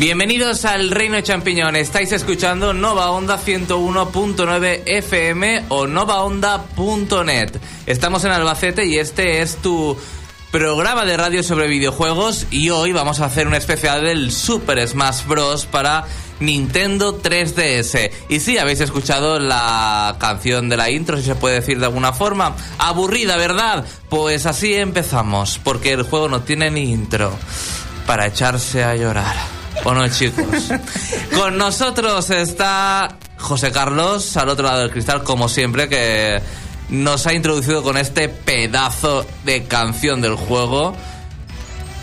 Bienvenidos al Reino de Champiñón. Estáis escuchando Nova Onda 101.9 FM o novaonda.net. Estamos en Albacete y este es tu programa de radio sobre videojuegos y hoy vamos a hacer un especial del Super Smash Bros. para Nintendo 3DS. Y sí, habéis escuchado la canción de la intro, si se puede decir de alguna forma. Aburrida, ¿verdad? Pues así empezamos, porque el juego no tiene ni intro para echarse a llorar. ¿O no, chicos? Con nosotros está José Carlos, al otro lado del cristal, como siempre, que nos ha introducido con este pedazo de canción del juego.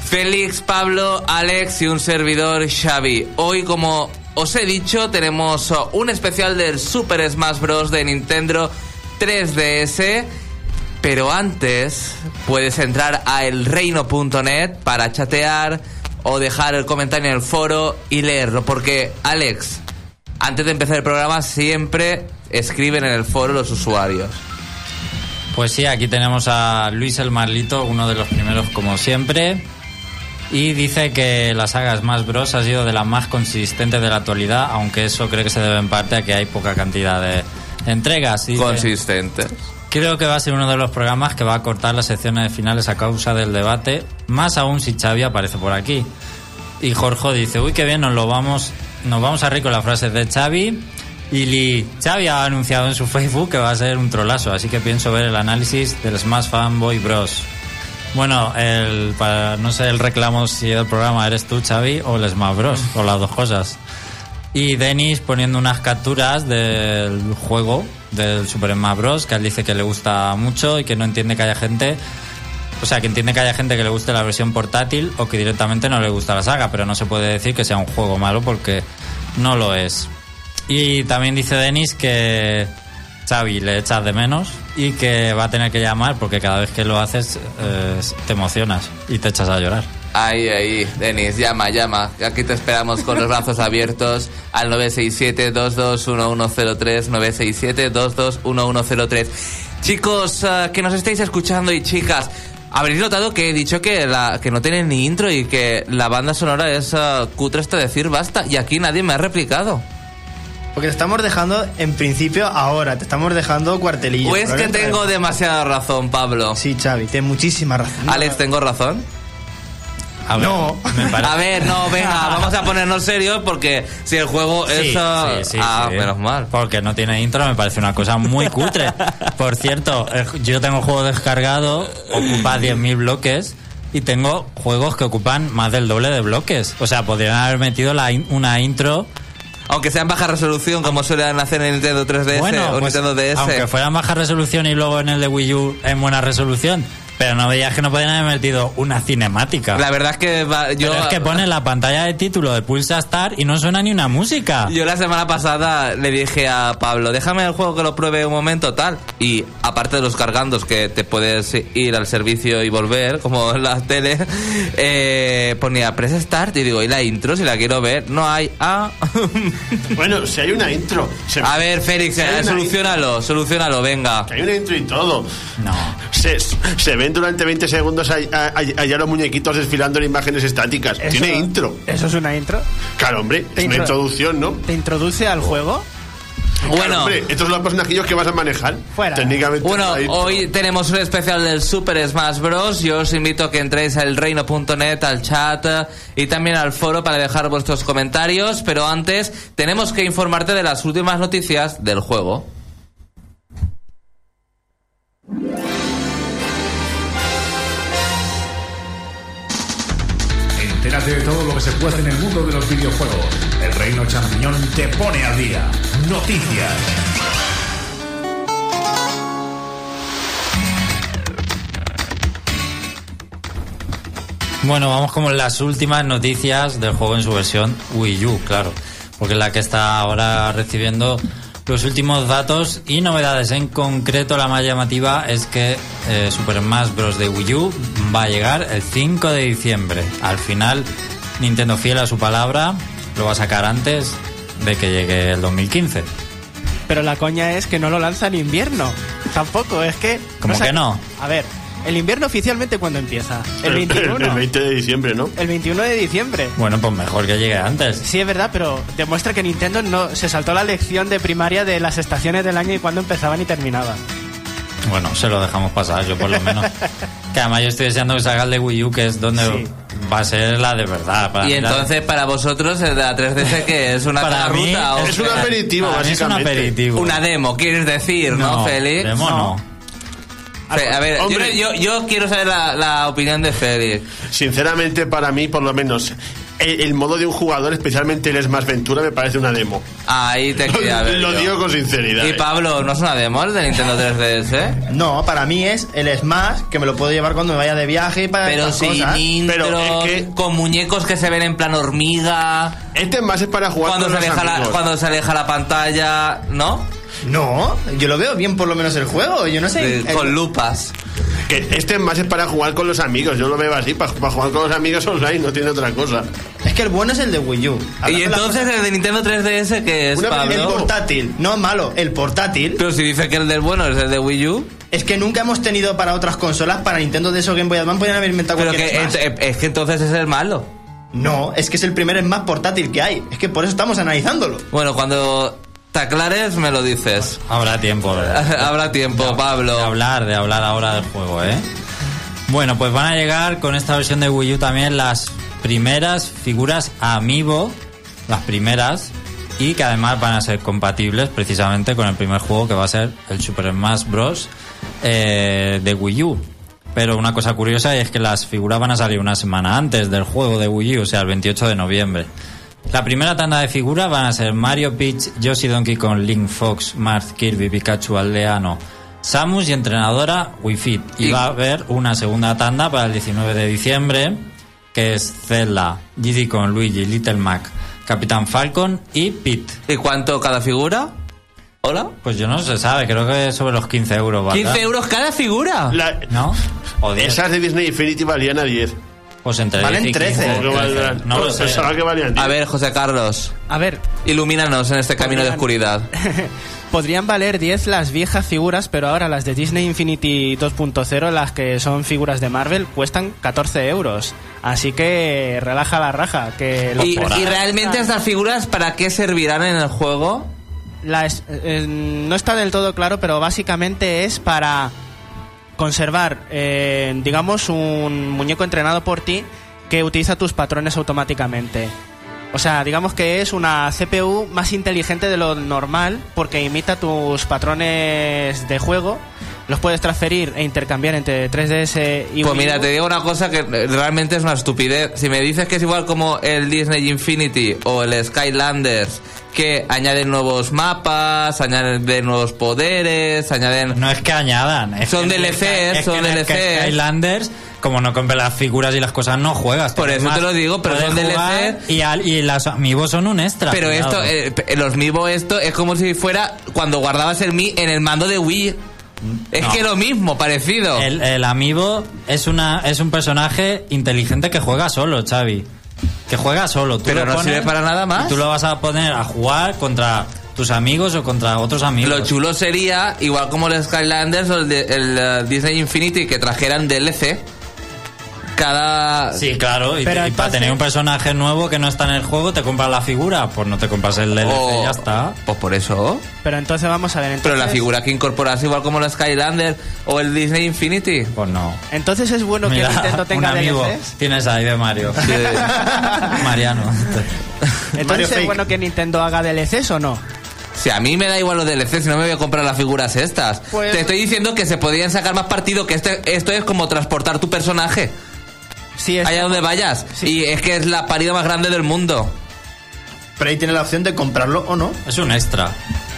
Félix, Pablo, Alex y un servidor Xavi. Hoy, como os he dicho, tenemos un especial del Super Smash Bros. de Nintendo 3DS. Pero antes puedes entrar a elreino.net para chatear o dejar el comentario en el foro y leerlo. Porque, Alex, antes de empezar el programa siempre escriben en el foro los usuarios. Pues sí, aquí tenemos a Luis el Marlito, uno de los primeros como siempre. Y dice que la saga Smash Bros. ha sido de las más consistentes de la actualidad, aunque eso creo que se debe en parte a que hay poca cantidad de entregas. Dice, Consistentes. Creo que va a ser uno de los programas que va a cortar las secciones finales a causa del debate, más aún si Xavi aparece por aquí. Y Jorge dice, uy, qué bien, nos lo vamos, nos vamos a reír con las frases de Xavi. Y Li, Xavi ha anunciado en su Facebook que va a ser un trolazo, así que pienso ver el análisis del Smash Fanboy Bros. Bueno, el, para, no sé el reclamo si el programa eres tú, Xavi, o el Smash Bros, o las dos cosas. Y Denis poniendo unas capturas del juego del Super Smash Bros. que él dice que le gusta mucho y que no entiende que haya gente. O sea, que entiende que haya gente que le guste la versión portátil o que directamente no le gusta la saga, pero no se puede decir que sea un juego malo porque no lo es. Y también dice Denis que Xavi le echas de menos y que va a tener que llamar porque cada vez que lo haces eh, te emocionas y te echas a llorar. Ahí, ahí, Denis, llama, llama. Aquí te esperamos con los brazos abiertos al 967-221103, 967-221103. Chicos uh, que nos estáis escuchando y chicas, habréis notado que he dicho que, la, que no tiene ni intro y que la banda sonora es uh, cutre hasta decir basta y aquí nadie me ha replicado. Porque te estamos dejando, en principio, ahora, te estamos dejando cuartelillo. ¿O es que tengo demasiada razón, Pablo? Sí, Xavi, tienes muchísima razón. Alex, ¿tengo razón? A ver, No. A ver, no, venga, vamos a ponernos serios porque si el juego es... Sí, uh, sí, sí, ah, menos mal. Porque no tiene intro, me parece una cosa muy cutre. Por cierto, eh, yo tengo juego descargado, ocupa 10.000 bloques. Y tengo juegos que ocupan más del doble de bloques. O sea, podrían haber metido la in- una intro. Aunque sea en baja resolución, como suelen hacer en Nintendo 3DS Bueno, o pues, Nintendo DS. aunque fuera en baja resolución y luego en el de Wii U en buena resolución. Pero no veías que no podían haber metido una cinemática. La verdad es que va- yo... Pero es que pone la pantalla de título de Pulsa Star y no suena ni una música. Yo la semana pasada le dije a Pablo, déjame el juego que lo pruebe un momento tal. Y aparte de los cargandos que te puedes ir al servicio y volver, como en la tele, eh, ponía press start y digo, ¿y la intro si la quiero ver? No hay. Ah. Bueno, si hay una intro. se- a ver, Félix, Si eh, solucionalo, solucionalo, venga. que hay una intro y todo. No. Se, se ven durante 20 segundos ahí- allá los muñequitos desfilando en imágenes estáticas. Eso- Tiene intro. ¿Eso es una intro? Claro, hombre, es una intro- introducción, ¿no? ¿Te introduce al juego? Claro, Bueno. hombre, estos son los personajillos que vas a manejar. Fuera. Técnicamente. Bueno, hoy tenemos un especial del Super Smash Bros. Yo os invito a que entréis al reino.net, al chat eh, y también al foro para dejar vuestros comentarios. Pero antes, tenemos que informarte de las últimas noticias del juego. De todo lo que se puede en el mundo de los videojuegos. El Reino Champiñón te pone al día. Noticias. Bueno, vamos con las últimas noticias del juego en su versión Wii U, claro. Porque es la que está ahora recibiendo los últimos datos y novedades. En concreto, la más llamativa es que eh, Super Smash Bros. de Wii U va a llegar el 5 de diciembre. Al final, Nintendo fiel a su palabra, lo va a sacar antes de que llegue el 2015. Pero la coña es que no lo lanza en invierno. Tampoco, es que... ¿Cómo sa- que no? A ver, ¿El invierno oficialmente cuándo empieza? El 21. el 20 de diciembre, ¿no? El 21 de diciembre. Bueno, pues mejor que llegue antes. Sí, es verdad, pero demuestra que Nintendo no se saltó la lección de primaria de las estaciones del año y cuándo empezaban y terminaban. Bueno, se lo dejamos pasar, yo por lo menos. que además yo estoy deseando que salga el de Wii U, que es donde Sí. va a ser la de verdad. para Y entonces, para vosotros, el de la 3DS, que es una Para mí ruta o Es un aperitivo, para mí es un básicamente. aperitivo. una demo, quieres decir, ¿no, Félix? demo no. Fe- A ver, Hombre. yo, yo quiero saber la, la opinión de Félix. Sinceramente, para mí, por lo menos, el, el modo de un jugador, especialmente el Smash Ventura, me parece una demo. Ahí te quería ver. lo digo con sinceridad. Y ¿eh? Pablo, ¿no es una demo el de Nintendo 3DS? No, para mí es el Smash que me lo puedo llevar cuando me vaya de viaje y para Pero sin cosas. intro, Pero es que- con muñecos que se ven en plan hormiga, Este más es para jugar cuando con se, los aleja la, amigos. cuando se aleja la pantalla, ¿no? No, yo lo veo bien por lo menos el juego. Yo no sé. De- el- con lupas. Que este más es para jugar con los amigos. Yo lo veo así, para, para jugar con los amigos online, no tiene otra cosa. Es que el bueno es el de Wii U. Hablando Y de entonces el de Nintendo 3DS, que es Una cosas- el Pablo. portátil, no malo, el portátil. Pero si dice que el del bueno es el de Wii U, Es que nunca hemos tenido para otras consolas, para Nintendo de eso Game Boy Advance, podrían haber inventado pero cualquier que ent- es que entonces es el malo. No, es que es el primer Smash portátil que hay. Es que por eso estamos analizándolo. Bueno, cuando te aclares me lo dices. Habrá tiempo de, Habrá tiempo, de Pablo. hablar, de hablar ahora del juego, ¿eh? Bueno, pues van a llegar con esta versión de Wii U también las primeras figuras Amiibo, las primeras, y que además van a ser compatibles precisamente con el primer juego que va a ser el Super Smash Bros. eh, de Wii U. Pero una cosa curiosa es que las figuras van a salir una semana antes del juego de Wii U, o sea, el 28 de noviembre. La primera tanda de figuras van a ser Mario, Peach, Yoshi, Donkey Kong, Link, Fox, Marth, Kirby, Pikachu, Aldeano, Samus y entrenadora Wii Fit. Y Y- va a haber una segunda tanda para el 19 de diciembre, que es Zelda, Diddy Kong, Luigi, Little Mac, Capitán Falcon y Pete. ¿Y cuánto cada figura? ¿Hola? Pues yo no se sabe, creo que sobre los 15 euros, ¿verdad? 15 euros cada figura. La- ¿No? O 10. esas de Disney Infinity valían a 10. Pues entre Valen 10 y 15. 13. ¿O que valdrán? No lo sé. Pensaba que valían 10. A ver, José Carlos, A ver, ilumínanos en este camino de oscuridad. podrían valer 10 las viejas figuras, pero ahora las de Disney Infinity 2.0, las que son figuras de Marvel, cuestan 14 euros. Así que relaja la raja. Que Y, realmente estas figuras para qué servirán en el juego? La es- eh, no está del todo claro, pero básicamente es para conservar, eh, digamos, un muñeco entrenado por ti que utiliza tus patrones automáticamente. O sea, digamos que es una CPU más inteligente de lo normal porque imita tus patrones de juego, los puedes transferir e intercambiar entre 3DS y Pues Wii mira, U. te digo una cosa que realmente es una estupidez. Si me dices que es igual como el Disney Infinity o el Skylanders, que añaden nuevos mapas, añaden nuevos poderes, añaden... No es que añadan. es Son que DLCs, es son que en el DLCs. Skylanders, como no compras las figuras y las cosas, no juegas. Por eso te lo digo, pero son DLCs. Y, al- y las son un extra. Pero cuidado. esto, eh, los Miibo esto es como si fuera cuando guardabas el Mi en el mando de Wii. Es No. que lo mismo, parecido. El, el amiibo es una es un personaje inteligente que juega solo, Xavi. Que juega solo. Tú Pero lo no sirve para nada más. Tú lo vas a poner a jugar contra tus amigos o contra otros amigos. Lo chulo sería, igual como el Skylanders o el, de- el, eh, Disney Infinity, que trajeran DLC. Cada... Sí, claro. Y, Pero y para entonces- tener un personaje nuevo que no está en el juego, te compras la figura. Pues no te compras el DLC, o- ya está. Pues por eso. Pero entonces vamos a ver. Entonces, Pero la figura que incorporas igual como el Skylanders o el Disney Infinity. Pues no. Entonces es bueno que Nintendo un tenga amigo DLCs. tienes ahí de Mario. Mariano. Entonces Mario es Fake. bueno que Nintendo haga DLCs o no. Si a mí me da igual los DLC, si no me voy a comprar las figuras estas. Pues- Te estoy diciendo que se podrían sacar más partido, que este, esto es como transportar tu personaje Sí, es- allá donde vayas. Sí. Y es que es la parida más grande del mundo. Pero ahí tiene la opción de comprarlo o no. Es un extra.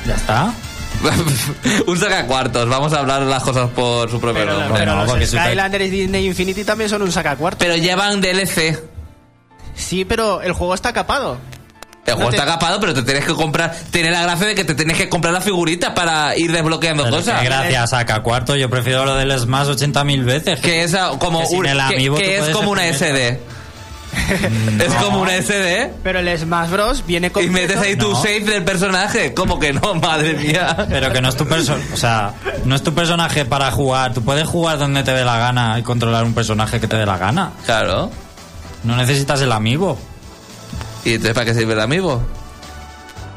Ya está. Un sacacuartos, vamos a hablar las cosas por su propio Pero, nombre. pero no, los Skylanders y Disney Infinity también son un sacacuarto. Pero llevan DLC. Sí, pero el juego está capado. El juego No te- está capado, pero te tienes que comprar. Tiene la gracia de que te tienes que comprar la figurita para ir desbloqueando Pero cosas. gracias, saca cuarto. Yo prefiero lo del Smash 80.000 veces. Que es como, Que un- que- es como una SD. Es como un SD Pero el Smash Bros. viene y completo. metes ahí tu No. save del personaje. ¿Cómo que no? Madre mía. Pero que no es tu persona, o sea, no es tu personaje para jugar. Tú puedes jugar donde te dé la gana y controlar un personaje que te dé la gana. Claro. No necesitas el amigo. ¿Y entonces para qué sirve el amigo?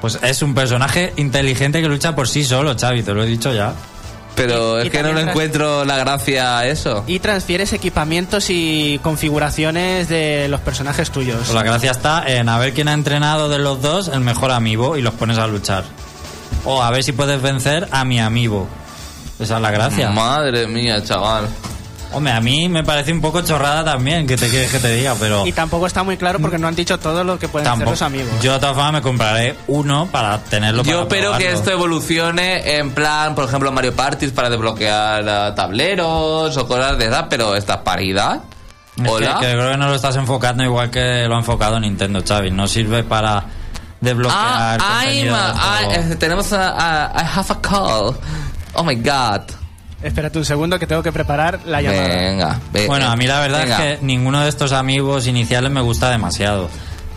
Pues es un personaje inteligente que lucha por sí solo, Xavi, te lo he dicho ya. Pero Y- y es que no le tras- encuentro la gracia a eso. Y transfieres equipamientos y configuraciones de los personajes tuyos. Pues la gracia está en a ver quién ha entrenado de los dos el mejor amigo y los pones a luchar. O a ver si puedes vencer a mi amigo. Esa es la gracia. Madre mía, chaval. Hombre, a mí me parece un poco chorrada también, que te quieres que te diga, pero... Y tampoco está muy claro porque no han dicho todo lo que pueden hacer Tampoco. los amigos. Yo de todas formas me compraré uno para tenerlo para Yo espero que esto evolucione en plan, por ejemplo, Mario Party para desbloquear eh, tableros o cosas de esas, pero estas paridas. Es que- Hola. Que, creo que no lo estás enfocando igual que lo ha enfocado Nintendo, Xavi. No sirve para desbloquear Ah, contenido del ah, tenemos a, a- I have a call. Oh my god. Espérate un segundo que tengo que preparar la llamada. Venga. ve- Bueno, a mí la verdad venga. es que ninguno de estos amigos iniciales me gusta demasiado.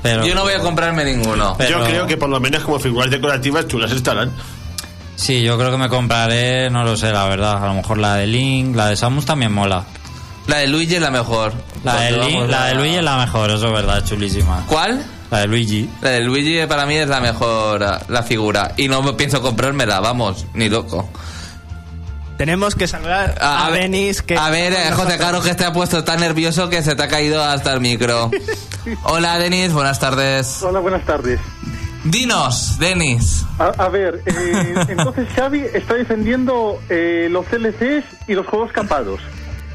Pero, Yo no voy a comprarme ninguno. Pero- Yo creo que por lo menos como figuras decorativas chulas estarán. Sí, yo creo que me compraré, no lo sé, la verdad. A lo mejor la de Link, la de Samus también mola. La de Luigi es la mejor. La de, Porque Link- vamos la a- de Luigi es la mejor, eso es verdad, chulísima. ¿Cuál? La de Luigi. La de Luigi para mí es la mejor la figura. Y no pienso comprármela, vamos, ni loco. Tenemos que saludar a, Denis que a ver, eh, José Caro, que te ha puesto tan nervioso que se te ha caído hasta el micro. Hola, Denis, buenas tardes. Hola, buenas tardes. Dinos, Denis. A, a ver, eh, entonces Xavi está defendiendo eh, los CLCs y los juegos capados.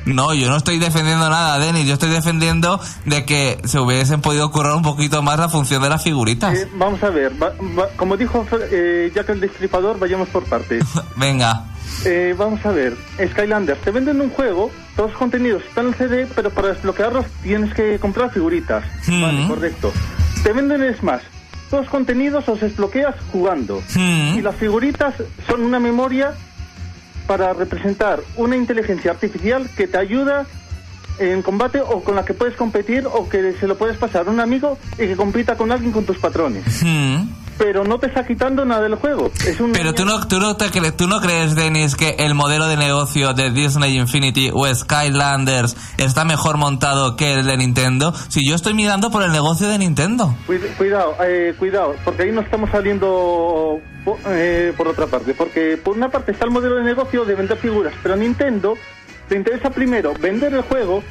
No, yo no estoy defendiendo nada, Denis. Yo estoy defendiendo de que se hubiesen podido currar un poquito más la función de las figuritas. Eh, vamos a ver, va- va- como dijo eh, Jack el Destripador, vayamos por partes. Venga. Eh, vamos a ver, Skylanders, te venden un juego, todos los contenidos están en el CD, pero para desbloquearlos tienes que comprar figuritas. Hmm. Vale, correcto. Te venden Smash, todos los contenidos los desbloqueas jugando. Hmm. Y las figuritas son una memoria para representar una inteligencia artificial que te ayuda en combate o con la que puedes competir o que se lo puedes pasar a un amigo y que compita con alguien con tus patrones. Pero no te está quitando nada del juego. Es un Pero tú no, tú, no te cre- tú no crees, Denis, que el modelo de negocio de Disney Infinity o Skylanders está mejor montado que el de Nintendo. Si yo estoy mirando por el negocio de Nintendo. Cuid- Cuidado, eh, cuidado, porque ahí no estamos saliendo eh, por otra parte. Porque por una parte está el modelo de negocio de vender figuras, pero Nintendo le interesa primero vender el juego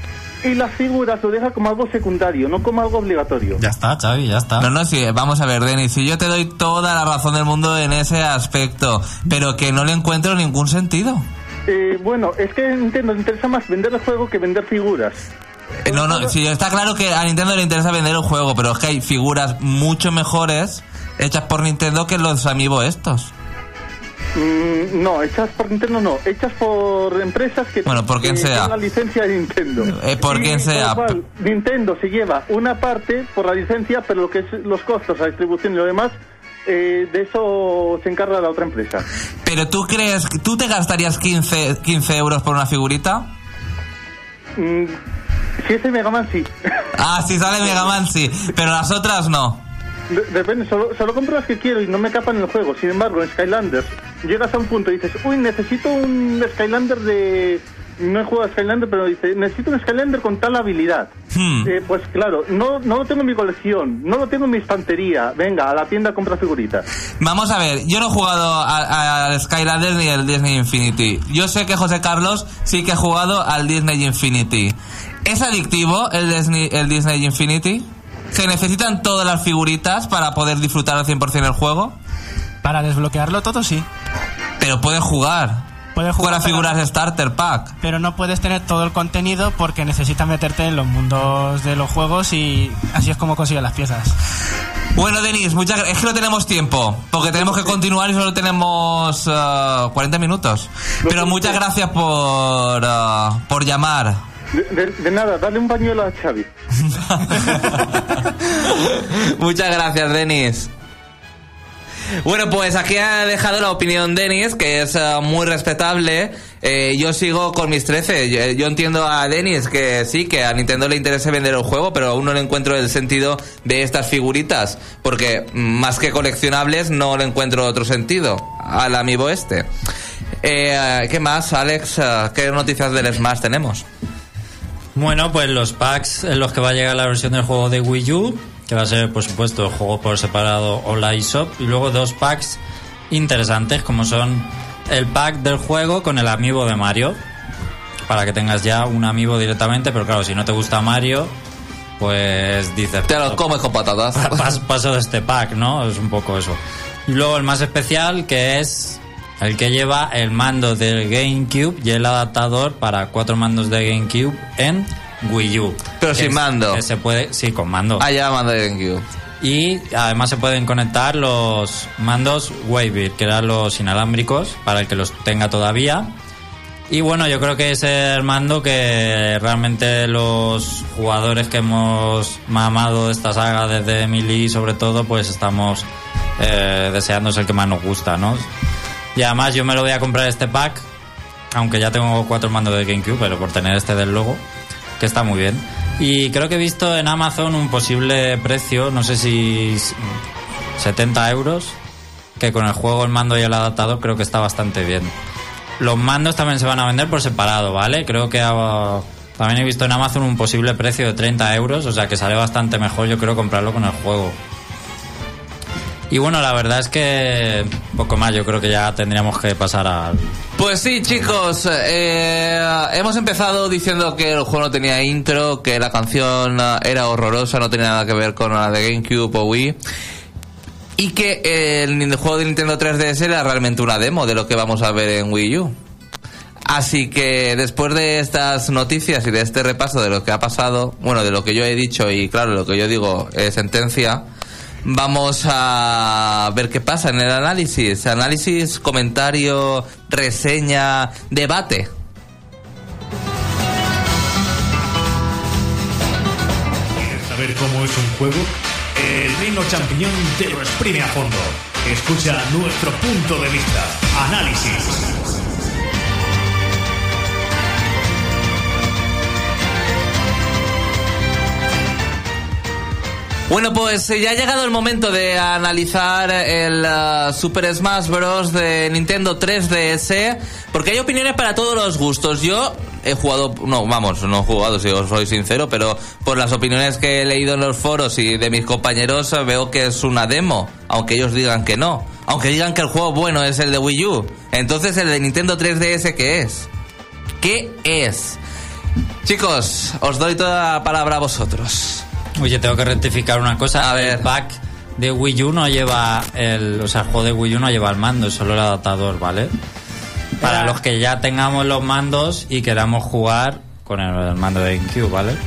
y las figuras lo deja como algo secundario, no como algo obligatorio. Ya está, Xavi, ya está. No, no, sí, vamos a ver, Denis, si yo te doy toda la razón del mundo en ese aspecto, pero que no le encuentro ningún sentido. Eh, bueno, es que a Nintendo le interesa más vender el juego que vender figuras. Eh, No, no, sí, está claro que a Nintendo le interesa vender el juego, pero es que hay figuras mucho mejores hechas por Nintendo que los amigos estos. Mm, no, hechas por Nintendo no, hechas por empresas que Bueno, por quien sea. tienen la licencia de Nintendo. Eh, por quien sea. cual, Nintendo se lleva una parte por la licencia, pero lo que es los costos, la distribución y lo demás, eh, de eso se encarga la otra empresa. Pero tú crees, que ¿tú te gastarías 15, 15 euros por una figurita? Mm, si es el Mega Man, sí. Ah, si sale Mega Man, sí, pero las otras no. De- Depende, solo, solo compro las que quiero y no me capan en el juego. Sin embargo, en Skylanders llegas a un punto y dices, uy, necesito un Skylander de... No he jugado a Skylander, pero dice, necesito un Skylander con tal habilidad. Hmm. Eh, pues claro, no, no lo tengo en mi colección, no lo tengo en mi estantería. Venga, a la tienda a comprar figuritas. Vamos a ver, yo no he jugado al Skylanders ni al Disney Infinity. Yo sé que José Carlos sí que ha jugado al Disney Infinity. ¿Es adictivo el Disney, el Disney Infinity? ¿Se necesitan todas las figuritas para poder disfrutar al 100% el juego? Para desbloquearlo todo sí. Pero puedes jugar. Puedes Con jugar las pero- figuras Starter Pack. Pero no puedes tener todo el contenido porque necesitas meterte en los mundos de los juegos y así es como consigues las piezas. Bueno, Denis, muchas gra- es que no tenemos tiempo, porque tenemos que continuar y solo tenemos eh, 40 minutos. Pero muchas gracias por, eh, por llamar. De, nada, dale un pañuelo a Xavi. Muchas gracias, Denis. Bueno, pues aquí ha dejado la opinión Denis, que es eh, muy respetable. Eh, yo sigo con mis 13. Yo, entiendo a Denis que sí, que a Nintendo le interesa vender el juego, pero aún no le encuentro el sentido de estas figuritas. Porque más que coleccionables, no le encuentro otro sentido al amiibo este. Eh, ¿Qué más, Alex? Eh, ¿Qué noticias del Smash tenemos? Bueno, pues los packs en los que va a llegar la versión del juego de Wii U, que va a ser, por supuesto, el juego por separado o la eShop, y luego dos packs interesantes, como son el pack del juego con el amiibo de Mario, para que tengas ya un amiibo directamente, pero claro, si no te gusta Mario, pues dices... Te lo "Paso- comes con patatas. pas- paso de este pack, ¿no? Es un poco eso. Y luego el más especial, que es el que lleva el mando del GameCube y el adaptador para cuatro mandos de GameCube en Wii U. Pero sin es- mando. que se puede, sí, con mando. Ah, ya mando de GameCube. Y además se pueden conectar los mandos Wavir, que eran los inalámbricos, para el que los tenga todavía. Y bueno, yo creo que es el mando que realmente los jugadores que hemos mamado de esta saga desde Emily, sobre todo, pues estamos eh, deseando es el que más nos gusta, ¿no? Y además yo me lo voy a comprar este pack, aunque ya tengo cuatro mandos de GameCube, pero por tener este del logo, que está muy bien. Y creo que he visto en Amazon un posible precio, no sé si s- 70 euros, que con el juego, el mando y el adaptador creo que está bastante bien. Los mandos también se van a vender por separado, ¿vale? Creo que ah, también he visto en Amazon un posible precio de 30 euros, o sea que sale bastante mejor yo creo comprarlo con el juego. Y bueno, la verdad es que poco más, yo creo que ya tendríamos que pasar al... Pues sí, chicos, eh, hemos empezado diciendo que el juego no tenía intro, que la canción era horrorosa, no tenía nada que ver con la de GameCube o Wii. Y que el juego de Nintendo 3DS era realmente una demo de lo que vamos a ver en Wii U. Así que después de estas noticias y de este repaso de lo que ha pasado, bueno, de lo que yo he dicho y claro, lo que yo digo es sentencia, vamos a ver qué pasa en el análisis. Análisis, comentario, reseña, debate. ¿Quieres saber cómo es un juego? El Reino Champiñón te lo exprime a fondo. Escucha nuestro punto de vista. Análisis. Bueno, pues ya ha llegado el momento de analizar el ah, Super Smash Bros. de Nintendo 3DS, porque hay opiniones para todos los gustos. Yo he jugado, no, vamos, no he jugado, si os soy sincero, pero por las opiniones que he leído en los foros y de mis compañeros eh, veo que es una demo, aunque ellos digan que no. Aunque digan que el juego bueno es el de Wii U. Entonces, ¿el de Nintendo 3DS qué es? ¿Qué es? Chicos, os doy toda la palabra a vosotros. Oye, tengo que rectificar una cosa. A ver. El pack de Wii U no lleva el... O sea, el juego de Wii U no lleva el mando, es solo el adaptador, ¿vale? Para los que ya tengamos los mandos y queramos jugar con el, el mando de GameCube, ¿vale?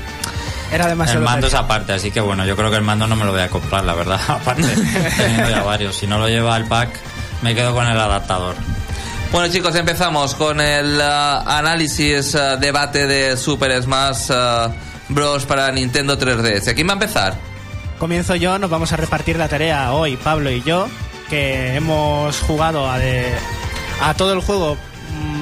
Era demasiado. El mando es aparte, así que bueno, yo creo que el mando no me lo voy a comprar, la verdad. Aparte, teniendo ya varios. Si no lo lleva el pack, me quedo con el adaptador. Bueno chicos, empezamos con el ah, análisis, ah, debate de Super Smash ah, Bros. para Nintendo 3DS. ¿Quién va a empezar? Comienzo yo, nos vamos a repartir la tarea hoy, Pablo y yo, que hemos jugado a, de- a todo el juego,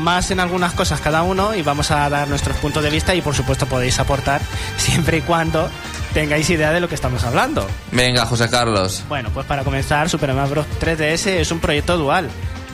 más en algunas cosas cada uno, y vamos a dar nuestros puntos de vista y por supuesto podéis aportar siempre y cuando tengáis idea de lo que estamos hablando. Venga, José Carlos. Bueno, pues para comenzar, Super Smash Bros. 3DS es un proyecto dual.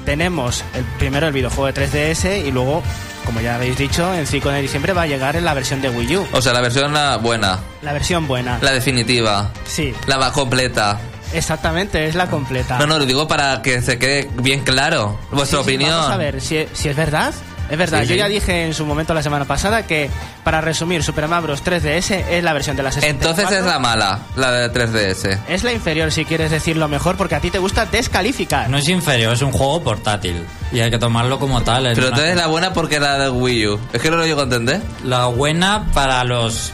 Tenemos el primero el videojuego de 3DS y luego, como ya habéis dicho, en 5 de diciembre va a llegar en la versión de Wii U. O sea, la versión ah, buena, La versión buena. la definitiva, Sí, la va completa. exactamente, es la completa. No, no, lo digo para que se quede bien claro. Vuestra Sí, sí, opinión. Vamos a ver si, si es verdad. Es verdad, Sí, yo sí. ya dije en su momento la semana pasada que, para resumir, Super Smash Bros. 3DS es la versión de la 64. Entonces es la mala, la de 3DS. Es la inferior, si quieres decirlo mejor, porque a ti te gusta descalificar. No es inferior, es un juego portátil. Y hay que tomarlo como tal. es Pero entonces la buena porque la de Wii U. Es que no lo llego a entender. La buena para los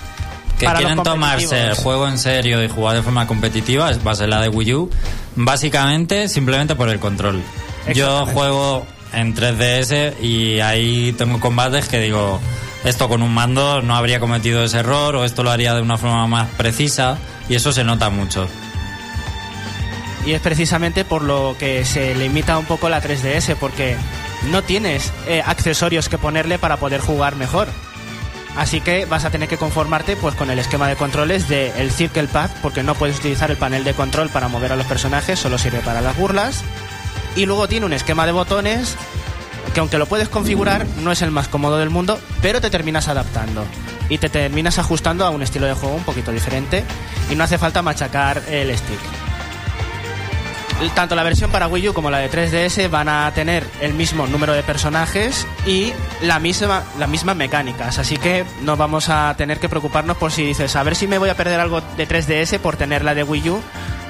que Para los quieren tomarse el juego en serio y jugar de forma competitiva es- va a ser la de Wii U. Básicamente, simplemente por el control. Yo juego en 3DS y ahí tengo combates que digo, esto con un mando no habría cometido ese error o esto lo haría de una forma más precisa y eso se nota mucho. Y es precisamente por lo que se limita un poco la 3DS, porque no tienes eh, accesorios que ponerle para poder jugar mejor. Así que vas a tener que conformarte pues con el esquema de controles del Circle Pad, porque no puedes utilizar el panel de control para mover a los personajes, solo sirve para las burlas. Y luego tiene un esquema de botones que aunque lo puedes configurar, no es el más cómodo del mundo, pero te terminas adaptando. Y te terminas ajustando a un estilo de juego un poquito diferente. Y no hace falta machacar el stick. Tanto la versión para Wii U como la de 3DS van a tener el mismo número de personajes y la misma, las mismas mecánicas. Así que no vamos a tener que preocuparnos por si dices, a ver si me voy a perder algo de 3DS por tener la de Wii U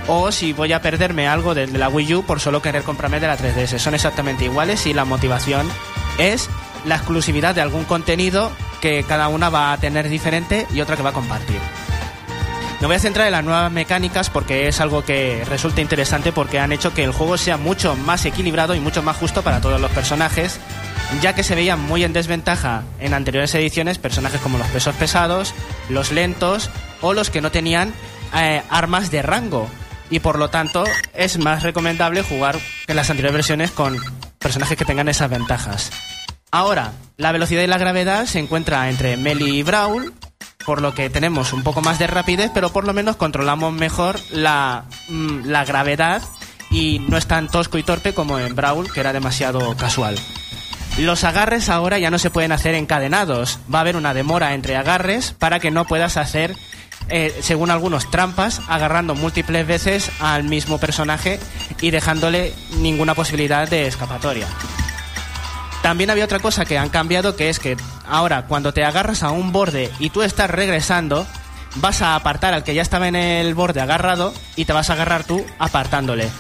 o si voy a perderme algo de, la Wii U por solo querer comprarme de la 3DS. Son exactamente iguales y la motivación es la exclusividad de algún contenido que cada una va a tener diferente y otra que va a compartir. Me voy a centrar en las nuevas mecánicas porque es algo que resulta interesante porque han hecho que el juego sea mucho más equilibrado y mucho más justo para todos los personajes, ya que se veían muy en desventaja en anteriores ediciones personajes como los pesos pesados, los lentos o los que no tenían eh, armas de rango. Y por lo tanto es más recomendable jugar en las anteriores versiones con personajes que tengan esas ventajas. Ahora, la velocidad y la gravedad se encuentra entre Melee y Brawl, por lo que tenemos un poco más de rapidez, pero por lo menos controlamos mejor la, mm, la gravedad y no es tan tosco y torpe como en Brawl, que era demasiado casual. Los agarres ahora ya no se pueden hacer encadenados. Va a haber una demora entre agarres para que no puedas hacer, eh, según algunos, trampas, agarrando múltiples veces al mismo personaje y dejándole ninguna posibilidad de escapatoria. También había otra cosa que han cambiado, que es que ahora cuando te agarras a un borde y tú estás regresando, vas a apartar al que ya estaba en el borde agarrado y te vas a agarrar tú apartándole.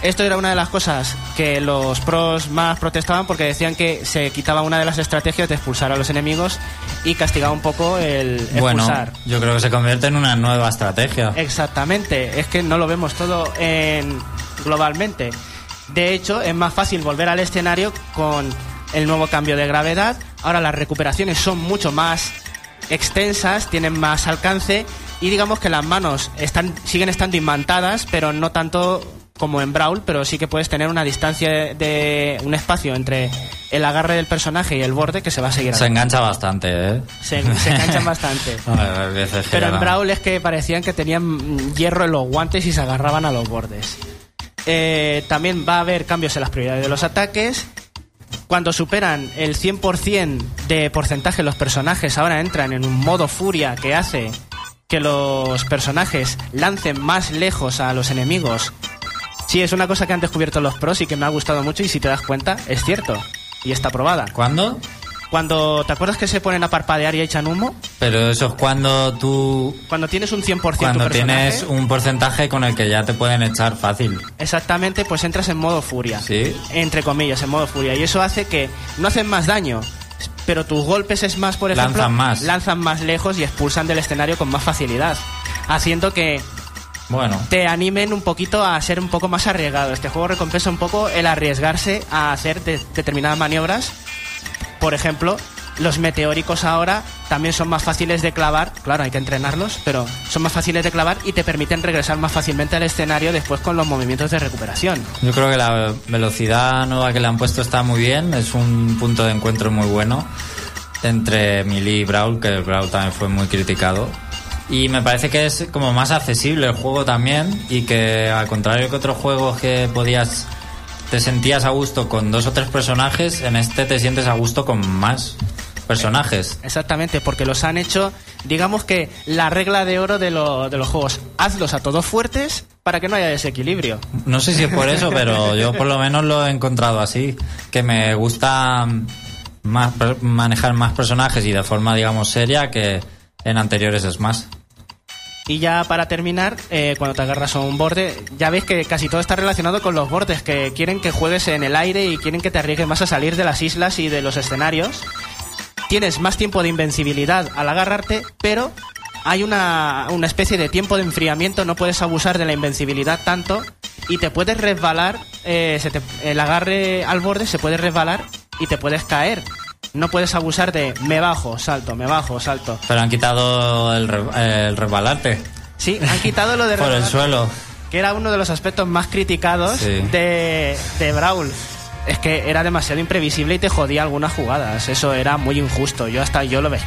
Esto era una de las cosas que los pros más protestaban porque decían que se quitaba una de las estrategias de expulsar a los enemigos y castigaba un poco el Bueno, expulsar. yo creo que se convierte en una nueva estrategia. Exactamente, es que no lo vemos todo en globalmente. De hecho, es más fácil volver al escenario con el nuevo cambio de gravedad. Ahora las recuperaciones son mucho más extensas, tienen más alcance y digamos que las manos están siguen estando imantadas, pero no tanto como en Brawl, pero sí que puedes tener una distancia de, de un espacio entre el agarre del personaje y el borde que se va a seguir. Se engancha bastante, ¿eh? Se, se enganchan bastante. A veces que Pero en Brawl es que parecían que tenían hierro en los guantes y se agarraban a los bordes. Eh, también va a haber cambios en las prioridades de los ataques. Cuando superan el 100% de porcentaje los personajes ahora entran en un modo furia que hace que los personajes lancen más lejos a los enemigos. Sí, es una cosa que han descubierto los pros y que me ha gustado mucho y si te das cuenta es cierto y está probada. ¿Cuándo? Cuando te acuerdas que se ponen a parpadear y echan humo, Pero eso es cuando tú... cuando tienes un 100% tu Cuando tienes un porcentaje con el que ya te pueden echar fácil. Exactamente, pues entras en modo furia. Sí. Entre comillas, en modo furia. Y eso hace que no hacen más daño, pero tus golpes es más, por ejemplo, Lanzan más. lanzan más lejos y expulsan del escenario con más facilidad. Haciendo que Bueno, te animen un poquito a ser un poco más arriesgado. Este juego recompensa un poco el arriesgarse a hacer de- determinadas maniobras. Por ejemplo, los meteóricos ahora también son más fáciles de clavar. Claro, hay que entrenarlos, pero son más fáciles de clavar y te permiten regresar más fácilmente al escenario después con los movimientos de recuperación. yo creo que la velocidad nueva que le han puesto está muy bien. Es un punto de encuentro muy bueno entre Melee y Brawl, que el Brawl también fue muy criticado. Y me parece que es como más accesible el juego también y que al contrario que otros juegos que podías te sentías a gusto con dos o tres personajes, en este te sientes a gusto con más personajes. Exactamente, porque los han hecho, digamos que la regla de oro de, lo- de los juegos. Hazlos a todos fuertes para que no haya desequilibrio. No sé si es por eso, pero yo por lo menos lo he encontrado así, que me gusta más manejar más personajes y de forma digamos seria que en anteriores es más. Y ya para terminar, eh, cuando te agarras a un borde, ya ves que casi todo está relacionado con los bordes, que quieren que juegues en el aire y quieren que te arriesgues más a salir de las islas y de los escenarios. Tienes más tiempo de invencibilidad al agarrarte, pero hay una, una especie de tiempo de enfriamiento, no puedes abusar de la invencibilidad tanto y te puedes resbalar, eh, se te- el agarre al borde se puede resbalar y te puedes caer. No puedes abusar de me bajo, salto, me bajo, salto. Pero han quitado el, re- el resbalarte Sí, han quitado lo de por el suelo. que era uno de los aspectos más criticados Sí. de, de Brawl. es que era demasiado imprevisible y te jodía algunas jugadas. Eso era muy injusto. Yo hasta yo lo ve,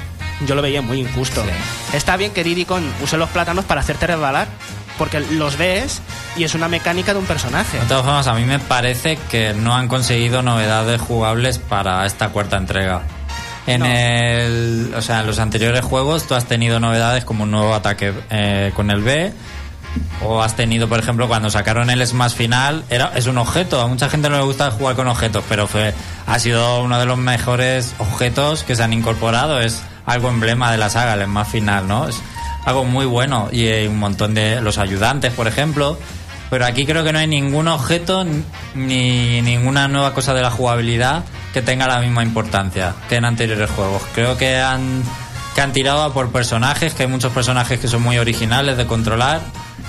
yo lo veía muy injusto. Está bien que Diddy Kong use los plátanos para hacerte resbalar, porque los ves y es una mecánica de un personaje. De todas formas, a mí me parece que no han conseguido novedades jugables para esta cuarta entrega. En No. el, o sea, en los anteriores juegos tú has tenido novedades como un nuevo ataque eh, con el B o has tenido, por ejemplo, cuando sacaron el Smash final, era es un objeto. A mucha gente no le gusta jugar con objetos, pero fue ha sido uno de los mejores objetos que se han incorporado. Es algo emblema de la saga, el Smash final, ¿no? Es algo muy bueno y hay un montón de los ayudantes, por ejemplo. Pero aquí creo que no hay ningún objeto ni ninguna nueva cosa de la jugabilidad que tenga la misma importancia que en anteriores juegos. Creo que han, que han tirado a por personajes, que hay muchos personajes que son muy originales de controlar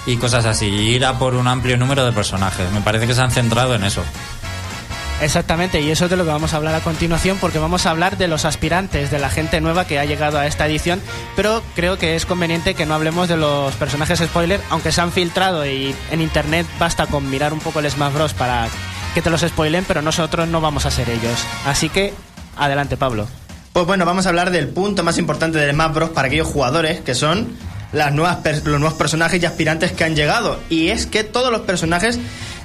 y cosas así. Y ir a por un amplio número de personajes. Me parece que se han centrado en eso. Exactamente, y eso es de lo que vamos a hablar a continuación, porque vamos a hablar de los aspirantes, de la gente nueva que ha llegado a esta edición, pero creo que es conveniente que no hablemos de los personajes spoiler, aunque se han filtrado y en internet basta con mirar un poco el Smash Bros. para que te los spoilen, pero nosotros no vamos a ser ellos. Así que, adelante Pablo. Pues bueno, vamos a hablar del punto más importante del Smash Bros. para aquellos jugadores, que son las nuevas los nuevos personajes y aspirantes que han llegado. Y es que todos los personajes,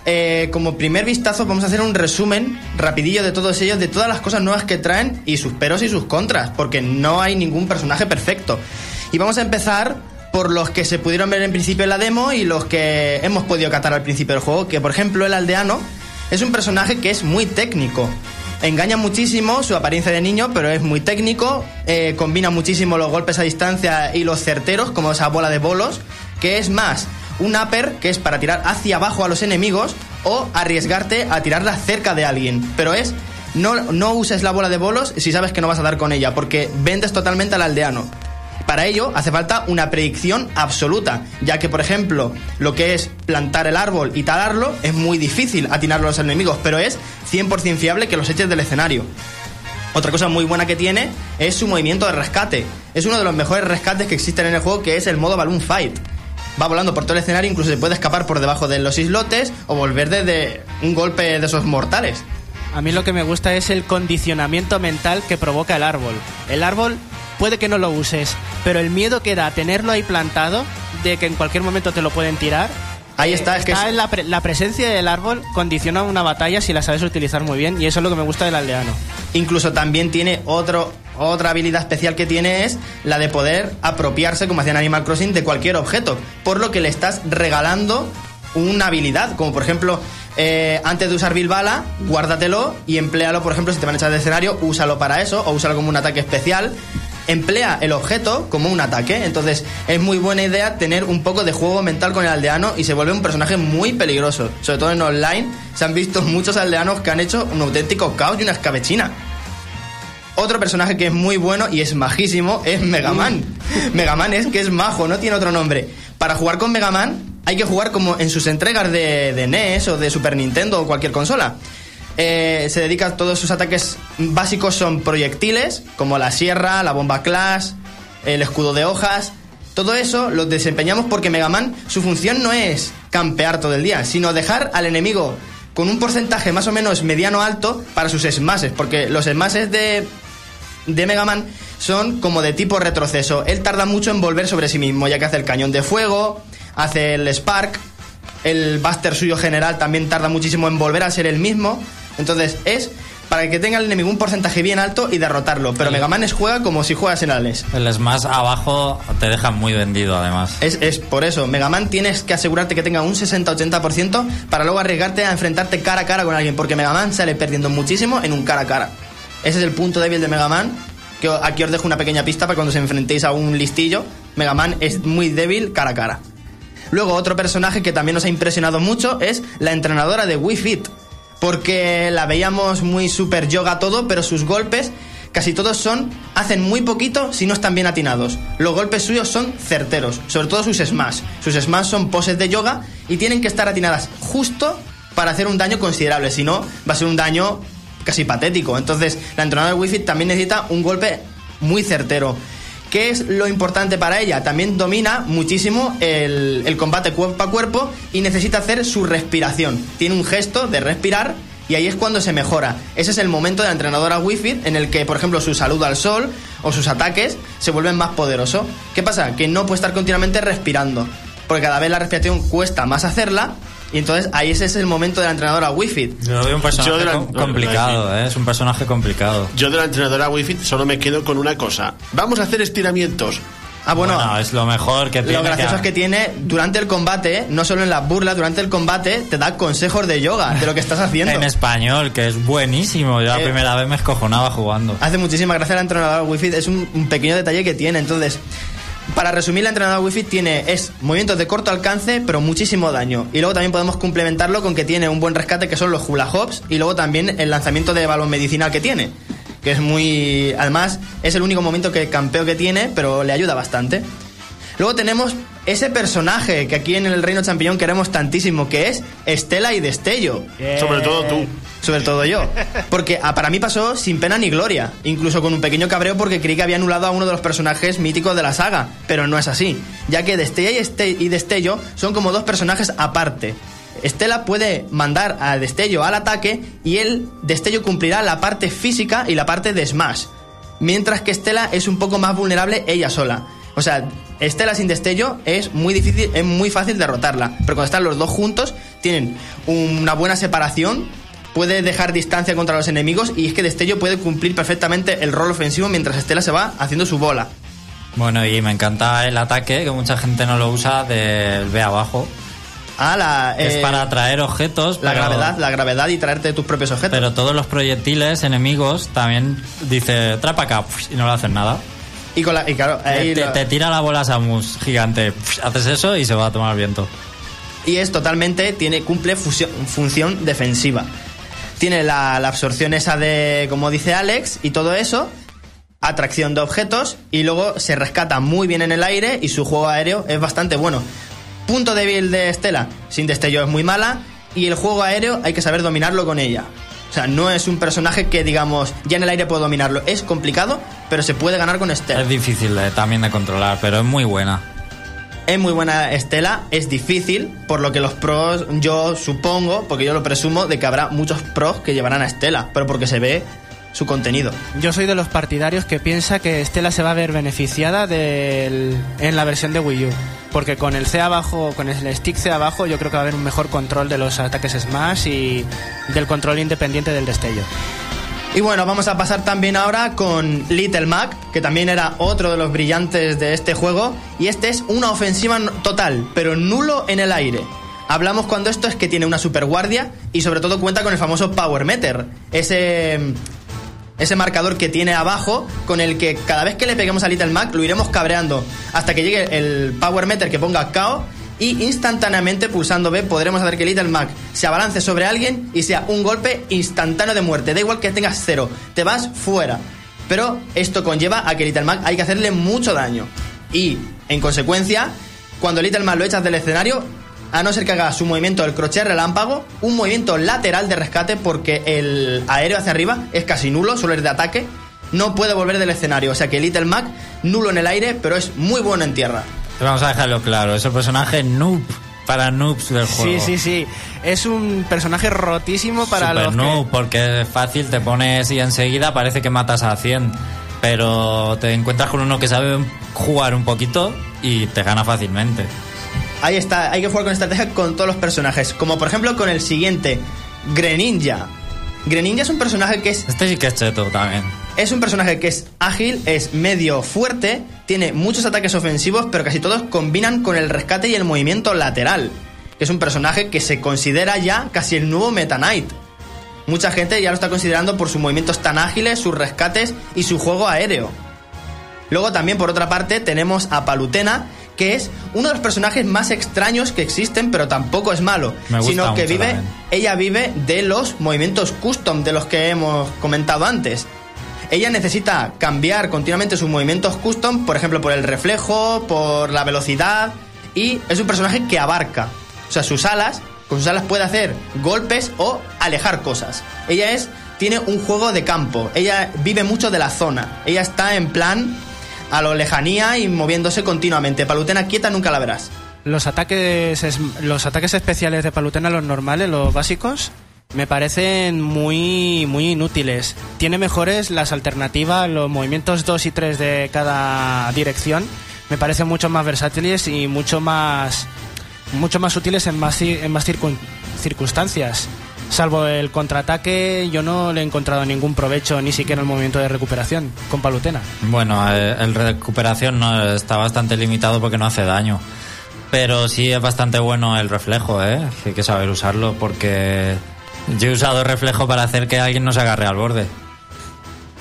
eh, como primer vistazo, vamos a hacer un resumen rapidillo de todos ellos, de todas las cosas nuevas que traen y sus peros y sus contras, porque no hay ningún personaje perfecto. Y vamos a empezar por los que se pudieron ver en principio en la demo y los que hemos podido catar al principio del juego, que por ejemplo el aldeano es un personaje que es muy técnico. Engaña muchísimo su apariencia de niño, pero es muy técnico. eh, combina muchísimo los golpes a distancia y los certeros, como esa bola de bolos, que es más un upper, que es para tirar hacia abajo a los enemigos, o arriesgarte a tirarla cerca de alguien. Pero es, no, no uses la bola de bolos si sabes que no vas a dar con ella, porque vendes totalmente al aldeano. Para ello hace falta una predicción absoluta, ya que por ejemplo lo que es plantar el árbol y talarlo es muy difícil atinarlo a los enemigos, pero es 100% fiable que los eches del escenario. Otra cosa muy buena que tiene es su movimiento de rescate. Es uno de los mejores rescates que existen en el juego, que es el modo Balloon Fight. Va volando por todo el escenario, incluso se puede escapar por debajo de los islotes o volver desde un golpe de esos mortales. A mí lo que me gusta es el condicionamiento mental que provoca el árbol. El árbol puede que no lo uses, pero el miedo que da tenerlo ahí plantado, de que en cualquier momento te lo pueden tirar. Ahí está, es que está es- la, pre- la presencia del árbol condiciona una batalla si la sabes utilizar muy bien, y eso es lo que me gusta del aldeano. Incluso también tiene otro, otra habilidad especial que tiene es la de poder apropiarse, como hacía en Animal Crossing, de cualquier objeto. Por lo que le estás regalando una habilidad, como por ejemplo, eh, antes de usar Bilbala, guárdatelo y empléalo, por ejemplo, si te van a echar de escenario, úsalo para eso o úsalo como un ataque especial. Emplea el objeto como un ataque, entonces es muy buena idea tener un poco de juego mental con el aldeano y se vuelve un personaje muy peligroso. Sobre todo en online se han visto muchos aldeanos que han hecho un auténtico caos y una escabechina. Otro personaje que es muy bueno y es majísimo es Megaman. Megaman es que es majo, no tiene otro nombre. Para jugar con Megaman hay que jugar como en sus entregas de, de NES o de Super Nintendo o cualquier consola. Eh, se dedica a todos sus ataques básicos son proyectiles, como la sierra, la bomba Clash, el escudo de hojas. Todo eso lo desempeñamos porque Megaman, su función no es campear todo el día, sino dejar al enemigo con un porcentaje más o menos mediano alto para sus smashes, porque los smashes de, de Mega Man son como de tipo retroceso. Él tarda mucho en volver sobre sí mismo, ya que hace el cañón de fuego, hace el Spark, el Buster suyo general también tarda muchísimo en volver a ser el mismo. Entonces es para que tenga el enemigo un porcentaje bien alto y derrotarlo. Pero Mega Man es juega como si juegas en Ales. El Smash abajo te deja muy vendido, además. Es, es por eso, Mega Man tienes que asegurarte que tenga un 60-80% para luego arriesgarte a enfrentarte cara a cara con alguien, porque Mega Man sale perdiendo muchísimo en un cara a cara. Ese es el punto débil de Mega Man, que aquí os dejo una pequeña pista para cuando os enfrentéis a un listillo. Mega Man es muy débil cara a cara. Luego otro personaje que también nos ha impresionado mucho es la entrenadora de Wii Fit, porque la veíamos muy super yoga todo, pero sus golpes casi todos son hacen muy poquito si no están bien atinados. Los golpes suyos son certeros, sobre todo sus smash. Sus smash son poses de yoga y tienen que estar atinadas justo para hacer un daño considerable, si no va a ser un daño casi patético. Entonces, la entrenadora de Wii Fit también necesita un golpe muy certero. ¿Qué es lo importante para ella? También domina muchísimo el, combate cuerpo a cuerpo y necesita hacer su respiración. Tiene un gesto de respirar Y ahí es cuando se mejora. Ese es el momento de la entrenadora Wi-Fi en el que, por ejemplo, su saludo al sol o sus ataques se vuelven más poderosos. ¿Qué pasa? Que no puede estar continuamente respirando. Porque cada vez la respiración cuesta más hacerla. Y entonces ahí ese es el momento de la entrenadora Wi-Fi. Yo veo un personaje Yo de la- com- complicado, ¿eh? es un personaje complicado. Yo de la entrenadora Wi-Fi solo me quedo con una cosa. Vamos a hacer estiramientos. Ah, bueno. es lo mejor que tiene. Lo gracioso es que tiene, durante el combate, no solo en las burlas, durante el combate te da consejos de yoga, de lo que estás haciendo. En español, que es buenísimo. Yo la Eh, primera vez me escojonaba jugando. Hace muchísima gracia la entrenadora Wi-Fi, es un, un pequeño detalle que tiene. Entonces, para resumir, la entrenadora Wi-Fi tiene, es movimientos de corto alcance, pero muchísimo daño. Y luego también podemos complementarlo con que tiene un buen rescate, que son los hula hoops, y luego también el lanzamiento de balón medicinal que tiene. Que es muy. Además, es el único momento que campeo que tiene, pero le ayuda bastante. Luego tenemos ese personaje que aquí en el Reino Champiñón queremos tantísimo, que es Estela y Destello. Sobre todo tú. Sobre todo yo. Porque ah, para mí pasó sin pena ni gloria. Incluso con un pequeño cabreo porque creí que había anulado a uno de los personajes míticos de la saga. Pero no es así. Ya que Destella y, Este- y Destello son como dos personajes aparte. Estela puede mandar a Destello al ataque y el Destello cumplirá la parte física y la parte de Smash. Mientras que Estela es un poco más vulnerable ella sola. O sea, Estela sin destello es muy difícil, es muy fácil derrotarla. Pero cuando están los dos juntos, tienen una buena separación, puede dejar distancia contra los enemigos y es que Destello puede cumplir perfectamente el rol ofensivo mientras Estela se va haciendo su bola. Bueno, y me encanta el ataque, que mucha gente no lo usa, del B abajo. Ah, la, es eh, para atraer objetos. la pero- gravedad, la gravedad y traerte tus propios objetos. Pero todos los proyectiles enemigos también dice, trae para acá, y no le hacen nada. Y, con la- y claro, ahí te, lo- te tira la bola Samus gigante, haces eso y se va a tomar viento. y es totalmente, tiene, cumple función defensiva. Tiene la, la absorción esa de, como dice Alex, y todo eso, atracción de objetos, y luego se rescata muy bien en el aire y su juego aéreo es bastante bueno. Punto débil de Estela, sin destello es muy mala, y el juego aéreo hay que saber dominarlo con ella. O sea, no es un personaje que digamos, ya en el aire puedo dominarlo. Es complicado, pero se puede ganar con Estela. Es difícil de- también de controlar, pero es muy buena. Es muy buena Estela, es difícil, por lo que los pros, yo supongo, porque yo lo presumo, de que habrá muchos pros que llevarán a Estela, pero porque se ve su contenido. Yo soy de los partidarios que piensa que Estela se va a ver beneficiada del- en la versión de Wii U. Porque con el C abajo, con el stick C abajo, yo creo que va a haber un mejor control de los ataques Smash y del control independiente del destello. Y bueno, vamos a pasar también ahora con Little Mac, que también era otro de los brillantes de este juego, y este es una ofensiva total, pero nulo en el aire. Hablamos cuando esto es que tiene una super guardia y sobre todo cuenta con el famoso Power Meter, ese ese marcador que tiene abajo con el que cada vez que le peguemos a Little Mac lo iremos cabreando hasta que llegue el Power Meter que ponga KO y instantáneamente pulsando B podremos hacer que Little Mac se abalance sobre alguien y sea un golpe instantáneo de muerte. Da igual que tengas cero, te vas fuera. Pero esto conlleva a que Little Mac hay que hacerle mucho daño. Y, en consecuencia, cuando Little Mac lo echas del escenario, a no ser que haga su movimiento del crochet relámpago, un movimiento lateral de rescate porque el aéreo hacia arriba es casi nulo, solo es de ataque, no puede volver del escenario. O sea que Little Mac, nulo en el aire, pero es muy bueno en tierra. Vamos a dejarlo claro, es el personaje noob para noobs del juego. Sí, sí, sí. Es un personaje rotísimo para Super los que- noob, porque es fácil, te pones y enseguida parece que matas a 100. Pero te encuentras con uno que sabe jugar un poquito y te gana fácilmente. Ahí está, hay que jugar con estrategia con todos los personajes. Como por ejemplo con el siguiente, Greninja. Greninja es un personaje que es Este sí que es cheto también. Es un personaje que es ágil, es medio fuerte, tiene muchos ataques ofensivos, pero casi todos combinan con el rescate y el movimiento lateral. Que es un personaje que se considera ya casi el nuevo Meta Knight. Mucha gente ya lo está considerando por sus movimientos tan ágiles, sus rescates y su juego aéreo. Luego también por otra parte tenemos a Palutena, que es uno de los personajes más extraños que existen, pero tampoco es malo, Me gusta sino que mucho vive, también. ella vive de los movimientos custom de los que hemos comentado antes. Ella necesita cambiar continuamente sus movimientos custom, por ejemplo, por el reflejo, por la velocidad, y es un personaje que abarca. O sea, sus alas, con sus alas puede hacer golpes o alejar cosas. Ella es tiene un juego de campo. Ella vive mucho de la zona. Ella está en plan a lo lejanía y moviéndose continuamente. Palutena quieta nunca la verás. Los ataques, es- los ataques especiales de Palutena, los normales, los básicos, me parecen muy, muy inútiles. Tiene mejores las alternativas, los movimientos 2 y 3 de cada dirección. Me parecen mucho más versátiles y mucho más, mucho más útiles en más, en más circun- circunstancias. Salvo el contraataque, yo no le he encontrado ningún provecho, ni siquiera el movimiento de recuperación con Palutena. Bueno, eh, el recuperación no está bastante limitado porque no hace daño. Pero sí es bastante bueno el reflejo, ¿eh? Hay que saber usarlo porque yo he usado reflejo para hacer que alguien no se agarre al borde.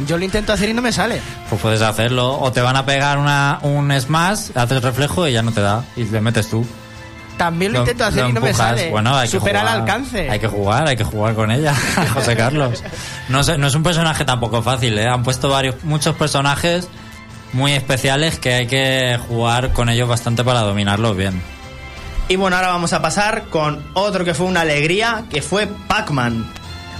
Yo lo intento hacer y no me sale. Pues puedes hacerlo. O te van a pegar una, un smash, haces reflejo y ya no te da. Y le metes tú. También lo, intento hacer lo y no me sale. Bueno, hay que Supera el alcance. Hay que jugar, hay que jugar con ella, José Carlos. No, sé, no es un personaje tampoco fácil, ¿eh? Han puesto varios, muchos personajes muy especiales que hay que jugar con ellos bastante para dominarlos bien. Y bueno, ahora vamos a pasar con otro que fue una alegría, que fue Pac-Man.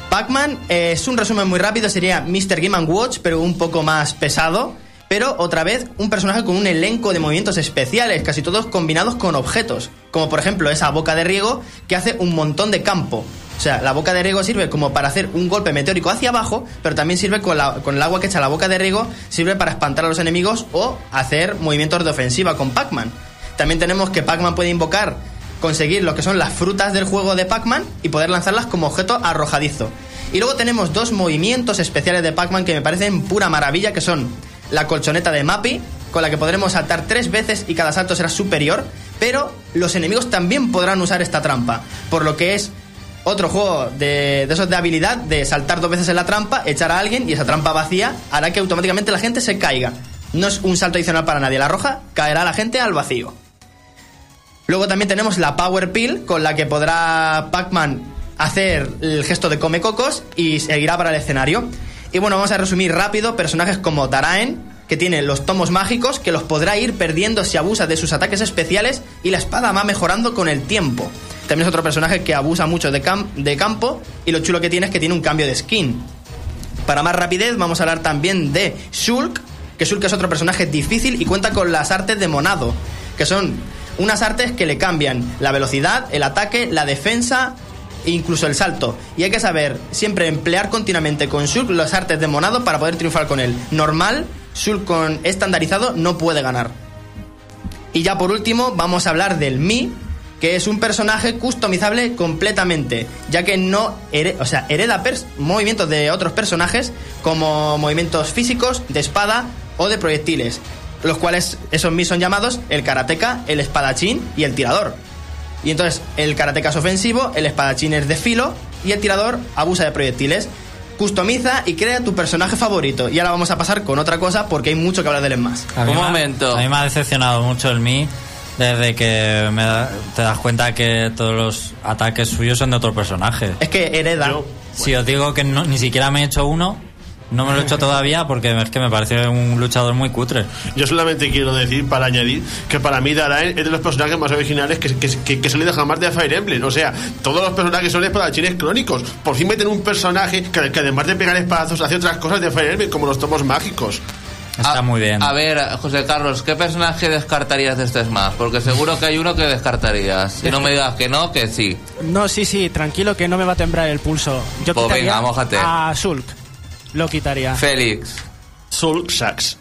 Pac-Man eh, es un resumen muy rápido, sería Mr. Game Watch, pero un poco más pesado. Pero otra vez, un personaje con un elenco de movimientos especiales, casi todos combinados con objetos. Como por ejemplo esa boca de riego que hace un montón de campo. O sea, la boca de riego sirve como para hacer un golpe meteórico hacia abajo, pero también sirve con, el agua que echa la boca de riego, sirve para espantar a los enemigos o hacer movimientos de ofensiva con Pac-Man. También tenemos que Pac-Man puede invocar, conseguir lo que son las frutas del juego de Pac-Man y poder lanzarlas como objeto arrojadizo. Y luego tenemos dos movimientos especiales de Pac-Man que me parecen pura maravilla, que son la colchoneta de Mappy, con la que podremos saltar tres veces y cada salto será superior, pero los enemigos también podrán usar esta trampa, por lo que es otro juego de, de esos de habilidad, de saltar dos veces en la trampa, echar a alguien y esa trampa vacía hará que automáticamente la gente se caiga. No es un salto adicional para nadie, la roja caerá la gente al vacío. Luego también tenemos la Power Pill, con la que podrá Pac-Man hacer el gesto de come cocos y seguirá para el escenario. Y bueno, vamos a resumir rápido personajes como Daraen, que tiene los tomos mágicos, que los podrá ir perdiendo si abusa de sus ataques especiales y la espada va mejorando con el tiempo. También es otro personaje que abusa mucho de, cam- de campo y lo chulo que tiene es que tiene un cambio de skin. Para más rapidez vamos a hablar también de Shulk, que Shulk es otro personaje difícil y cuenta con las artes de Monado, que son unas artes que le cambian la velocidad, el ataque, la defensa e incluso el salto. Y hay que saber siempre emplear continuamente con Shulk las artes de Monado para poder triunfar con él. Normal, Shulk con estandarizado no puede ganar. Y ya por último vamos a hablar del Mi, que es un personaje customizable completamente, ya que no here- o sea, hereda movimientos de otros personajes como movimientos físicos, de espada o de proyectiles, los cuales esos Mi son llamados el karateka, el espadachín y el tirador. Y entonces el karateka es ofensivo, el espadachín es de filo y el tirador abusa de proyectiles. Customiza y crea tu personaje favorito. Y ahora vamos a pasar con otra cosa porque hay mucho que hablar de él más. A mí Un momento. A mí me ha decepcionado mucho el Mi desde que me da- te das cuenta que todos los ataques suyos son de otro personaje. Es que hereda. Si os digo que no- ni siquiera me he hecho uno, no me lo he hecho todavía porque es que me parece un luchador muy cutre. Yo solamente quiero decir, para añadir, que para mí Daraen es de los personajes más originales que, que, que, que salido jamás de Fire Emblem. O sea, todos los personajes son espadachines crónicos. Por fin meten un personaje que, que además de pegar espadazos hace otras cosas de Fire Emblem, como los tomos mágicos. Está A- muy bien. A ver, José Carlos, ¿qué personaje descartarías de este Smash? Porque seguro que hay uno que descartarías. Y no me digas que no, que sí. No, sí, sí, tranquilo que no me va a temblar el pulso. Yo Pues venga, mójate. a Shulk. Lo quitaría. Félix, Soul Sax.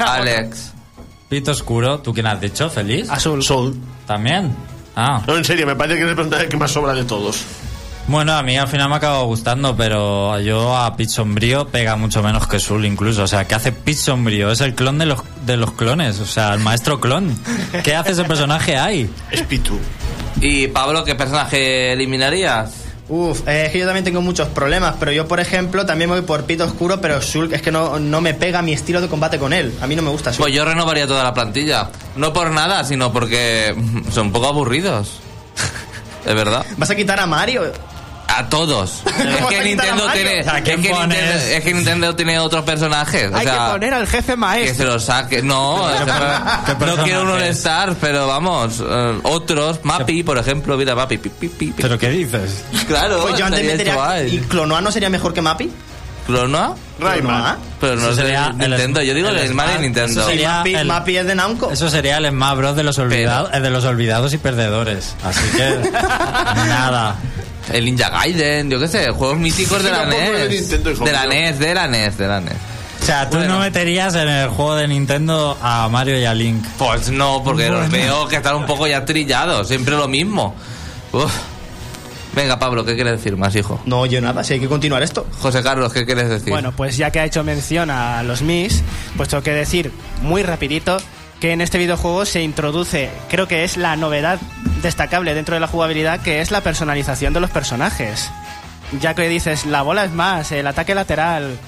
Alex. Pito oscuro, ¿tú quién has dicho? ¿Feliz? A Shulk. Soul. ¿También? Ah. No, en serio, me parece que es el personaje que más sobra de todos. Bueno, a mí al final me acabó gustando, pero yo a Pit Sombrío pega mucho menos que Sul incluso. O sea, ¿qué hace Pit Sombrío? Es el clon de los, de los clones, o sea, el maestro clon. ¿Qué hace ese personaje ahí? Es Pitu. Y Pablo, ¿qué personaje eliminarías? Uf, eh, es que yo también tengo muchos problemas, pero yo, por ejemplo, también me voy por Pito Oscuro, pero Shulk es que no, no me pega mi estilo de combate con él. A mí no me gusta Shulk. Pues yo renovaría toda la plantilla. No por nada, sino porque son un poco aburridos. De verdad. ¿Vas a quitar a Mario? A todos. es ¿Cómo vas que Nintendo tiene. Es, ¿quién que? Nintendo, es que Nintendo tiene otros personajes. O Hay sea, que poner al jefe que maestro. se los saque. No, no quiero un All-Star, pero vamos. eh, otros. Mappy, por ejemplo. Mira, Mappy. pi, pi, pi, pi. ¿Pero qué dices? Claro. Pues yo antes estaría metería... guay. ¿Y Clonoa no sería mejor que Mappy? ¿Clonoa? Rayman. Pero no Eso de sería el- Nintendo. Yo digo el el Smash. Nintendo. Eso sería Mappy, el- Mappy es de Namco. Eso sería el Smash Bros. de los, olvidados, eh, de los olvidados y perdedores. Así que, nada. El Ninja Gaiden, yo qué sé, juegos míticos de la NES. De la. NES, de la NES, de la NES. O sea, tú Bueno. no meterías en el juego de Nintendo a Mario y a Link. Pues no, porque los veo que están un poco ya trillados, siempre lo mismo. Uf. Venga, Pablo, ¿qué quieres decir más, hijo? No, yo nada, si hay que continuar esto. José Carlos, ¿qué quieres decir? Bueno, pues ya que ha hecho mención a los Mis, pues tengo que decir muy rapidito que en este videojuego se introduce, creo que es la novedad destacable dentro de la jugabilidad, que es la personalización de los personajes. Ya que dices, la bola es más, el ataque lateral.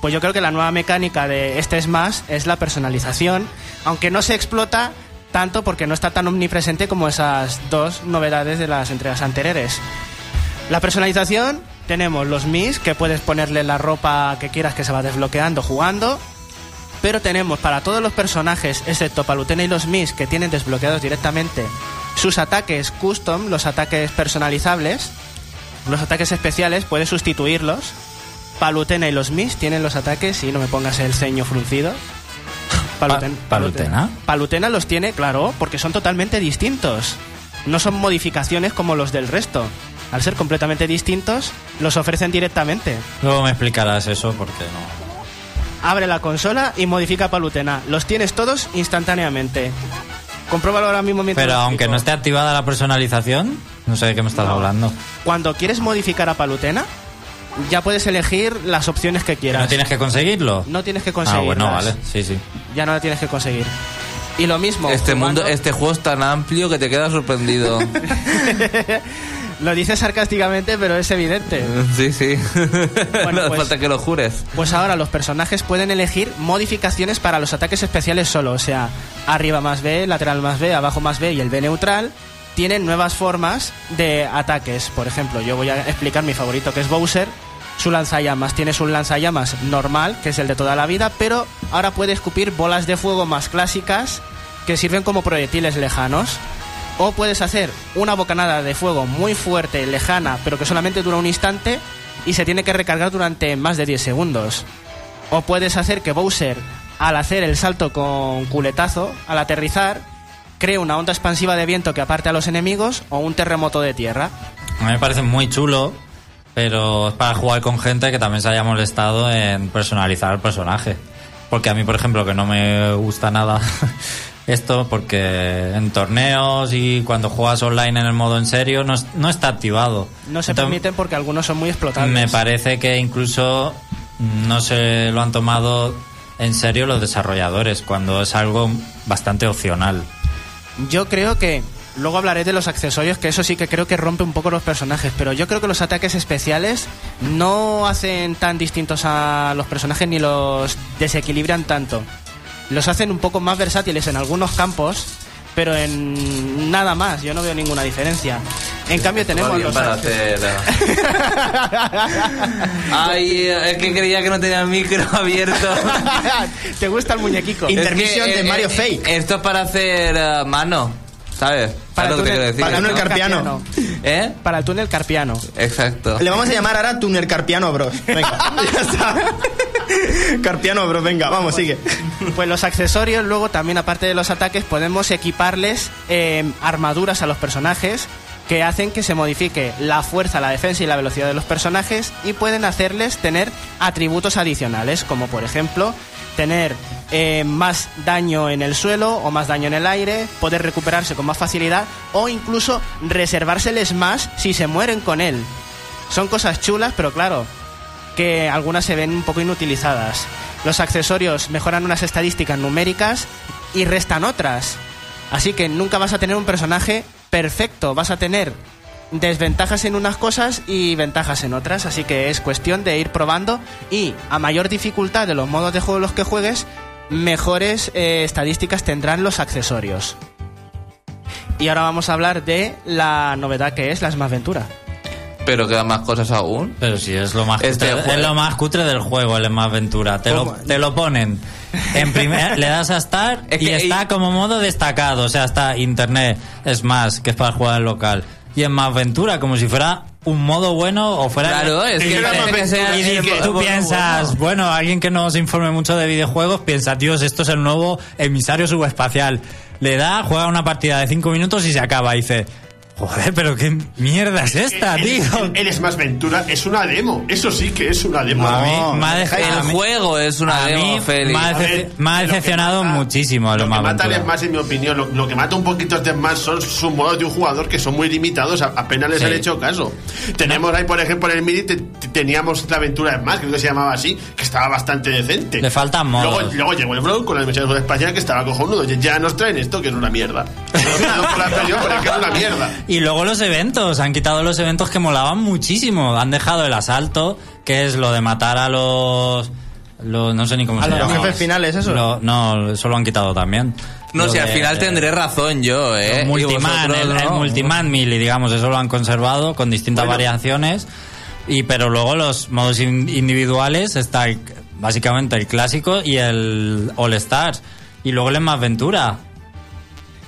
Pues yo creo que la nueva mecánica de este es más es la personalización, aunque no se explota tanto porque no está tan omnipresente como esas dos novedades de las entregas anteriores. La personalización, tenemos los Mis, que puedes ponerle la ropa que quieras que se va desbloqueando jugando. Pero tenemos para todos los personajes, excepto Palutena y los Mis, que tienen desbloqueados directamente sus ataques custom, los ataques personalizables, los ataques especiales, puedes sustituirlos. Palutena y los Mis tienen los ataques, y no me pongas el ceño fruncido. Paluten- Pa- ¿Palutena? Palutena los tiene, claro, porque son totalmente distintos. No son modificaciones como los del resto. Al ser completamente distintos, los ofrecen directamente. Luego me explicarás eso porque no. Abre la consola y modifica Palutena. Los tienes todos instantáneamente. Compruébalo ahora mismo mientras Pero aunque no esté activada la personalización, no sé de qué me estás hablando. Cuando quieres modificar a Palutena, ya puedes elegir las opciones que quieras. ¿No tienes que conseguirlo? No tienes que Ah, conseguirlas. bueno, vale. Sí, sí. Ya no la tienes que conseguir. Y lo mismo. este jugando- mundo, este juego es tan amplio que te quedas sorprendido. Lo dices sarcásticamente, pero es evidente. sí, sí. no hace pues- falta que lo jures. Pues ahora los personajes pueden elegir modificaciones para los ataques especiales solo, o sea, arriba más B, lateral más B, abajo más B y el B neutral. Tienen nuevas formas de ataques. Por ejemplo, yo voy a explicar mi favorito que es Bowser. Su lanzallamas tiene su lanzallamas normal, que es el de toda la vida, pero ahora puede escupir bolas de fuego más clásicas que sirven como proyectiles lejanos. O puedes hacer una bocanada de fuego muy fuerte, lejana, pero que solamente dura un instante y se tiene que recargar durante más de 10 segundos. O puedes hacer que Bowser, al hacer el salto con culetazo, al aterrizar, cree una onda expansiva de viento que aparte a los enemigos o un terremoto de tierra. A mí me parece muy chulo, pero es para jugar con gente que también se haya molestado en personalizar el personaje. Porque a mí, por ejemplo, que no me gusta nada esto, porque en torneos y cuando juegas online en el modo en serio no, no está activado. No se Entonces, permiten porque algunos son muy explotables. Me parece que incluso no se lo han tomado en serio los desarrolladores, cuando es algo bastante opcional. Yo creo que luego hablaré de los accesorios, que eso sí que creo que rompe un poco los personajes, pero yo creo que los ataques especiales no hacen tan distintos a los personajes ni los desequilibran tanto. Los hacen un poco más versátiles en algunos campos, pero en nada más, yo no veo ninguna diferencia. En cambio tenemos los para hacer... Ay, es que creía que no tenía el micro abierto. ¿Te gusta el muñequico? Inter- Intermisión Es que, de eh, Mario eh, Fake. Esto es para hacer eh, mano, ¿sabes? Para ¿Sabes lo que te túnel- quiero decir? para ¿no? túnel carpiano. ¿Eh? Para el túnel carpiano. Exacto. Le vamos a llamar ahora Tuner Carpiano Bros. Venga, ya está. Carpiano Bros, venga, vamos, sigue. Pues los accesorios, luego también aparte de los ataques, podemos equiparles eh, armaduras a los personajes que hacen que se modifique la fuerza, la defensa y la velocidad de los personajes y pueden hacerles tener atributos adicionales, como por ejemplo tener eh, más daño en el suelo o más daño en el aire, poder recuperarse con más facilidad o incluso reservárseles más si se mueren con él. Son cosas chulas, pero claro, que algunas se ven un poco inutilizadas. Los accesorios mejoran unas estadísticas numéricas y restan otras. Así que nunca vas a tener un personaje perfecto, vas a tener desventajas en unas cosas y ventajas en otras, así que es cuestión de ir probando y a mayor dificultad de los modos de juego en los que juegues, mejores eh, estadísticas tendrán los accesorios. Y ahora vamos a hablar de la novedad que es la Smash Ventura. Pero quedan más cosas aún. Pero si es lo más Este cutre, es lo más cutre del juego, el más aventura. Te lo, te lo ponen. En primer, le das a estar Es y que- está como modo destacado. O sea, está internet, es más, que es para jugar en local. Y en más aventura, como si fuera un modo bueno o fuera. Claro, es y que que y modo tú bueno. piensas, bueno, alguien que no se informe mucho de videojuegos piensa, Dios, esto es el nuevo emisario subespacial. Le da, juega una partida de 5 minutos y se acaba. Y dice, Joder, pero qué mierda es esta, el, tío. el- el Smash Ventura es una demo. Eso sí que es una demo. A mí No, me ha deja- dece- El a mí- juego es una a demo, mí Félix. me ha A dece- ver, me ha lo que decepcionado mata- muchísimo Lo el que Smash mata al Ventura. Smash, en mi opinión, lo, lo que mata un poquito este Smash son sus modos de un jugador que son muy limitados, a- apenas les Sí. han hecho caso. Tenemos ahí, por ejemplo, en el MIDI te- te- teníamos la aventura Smash, creo que se llamaba así, que estaba bastante decente. Le faltan modos. Luego, luego llegó el Brawl con la dimensión de espacial que estaba cojonudo. Ya- nos traen esto, que es una mierda. No por la expresión, pero es que es una mierda. Y luego los eventos, han quitado los eventos que molaban muchísimo. Han dejado el asalto, que es lo de matar a los... los- no sé ni cómo ¿A se los llama. jefes finales, eso? Lo- no, eso lo han quitado también. No, Lo si al final tendré razón yo, ¿eh? el Multiman, vosotros, el, el ¿no? Multiman Melee, digamos, eso lo han conservado con distintas Bueno. variaciones. Y pero luego los modos in- individuales está el- básicamente el clásico y el All Stars. Y luego el más aventura.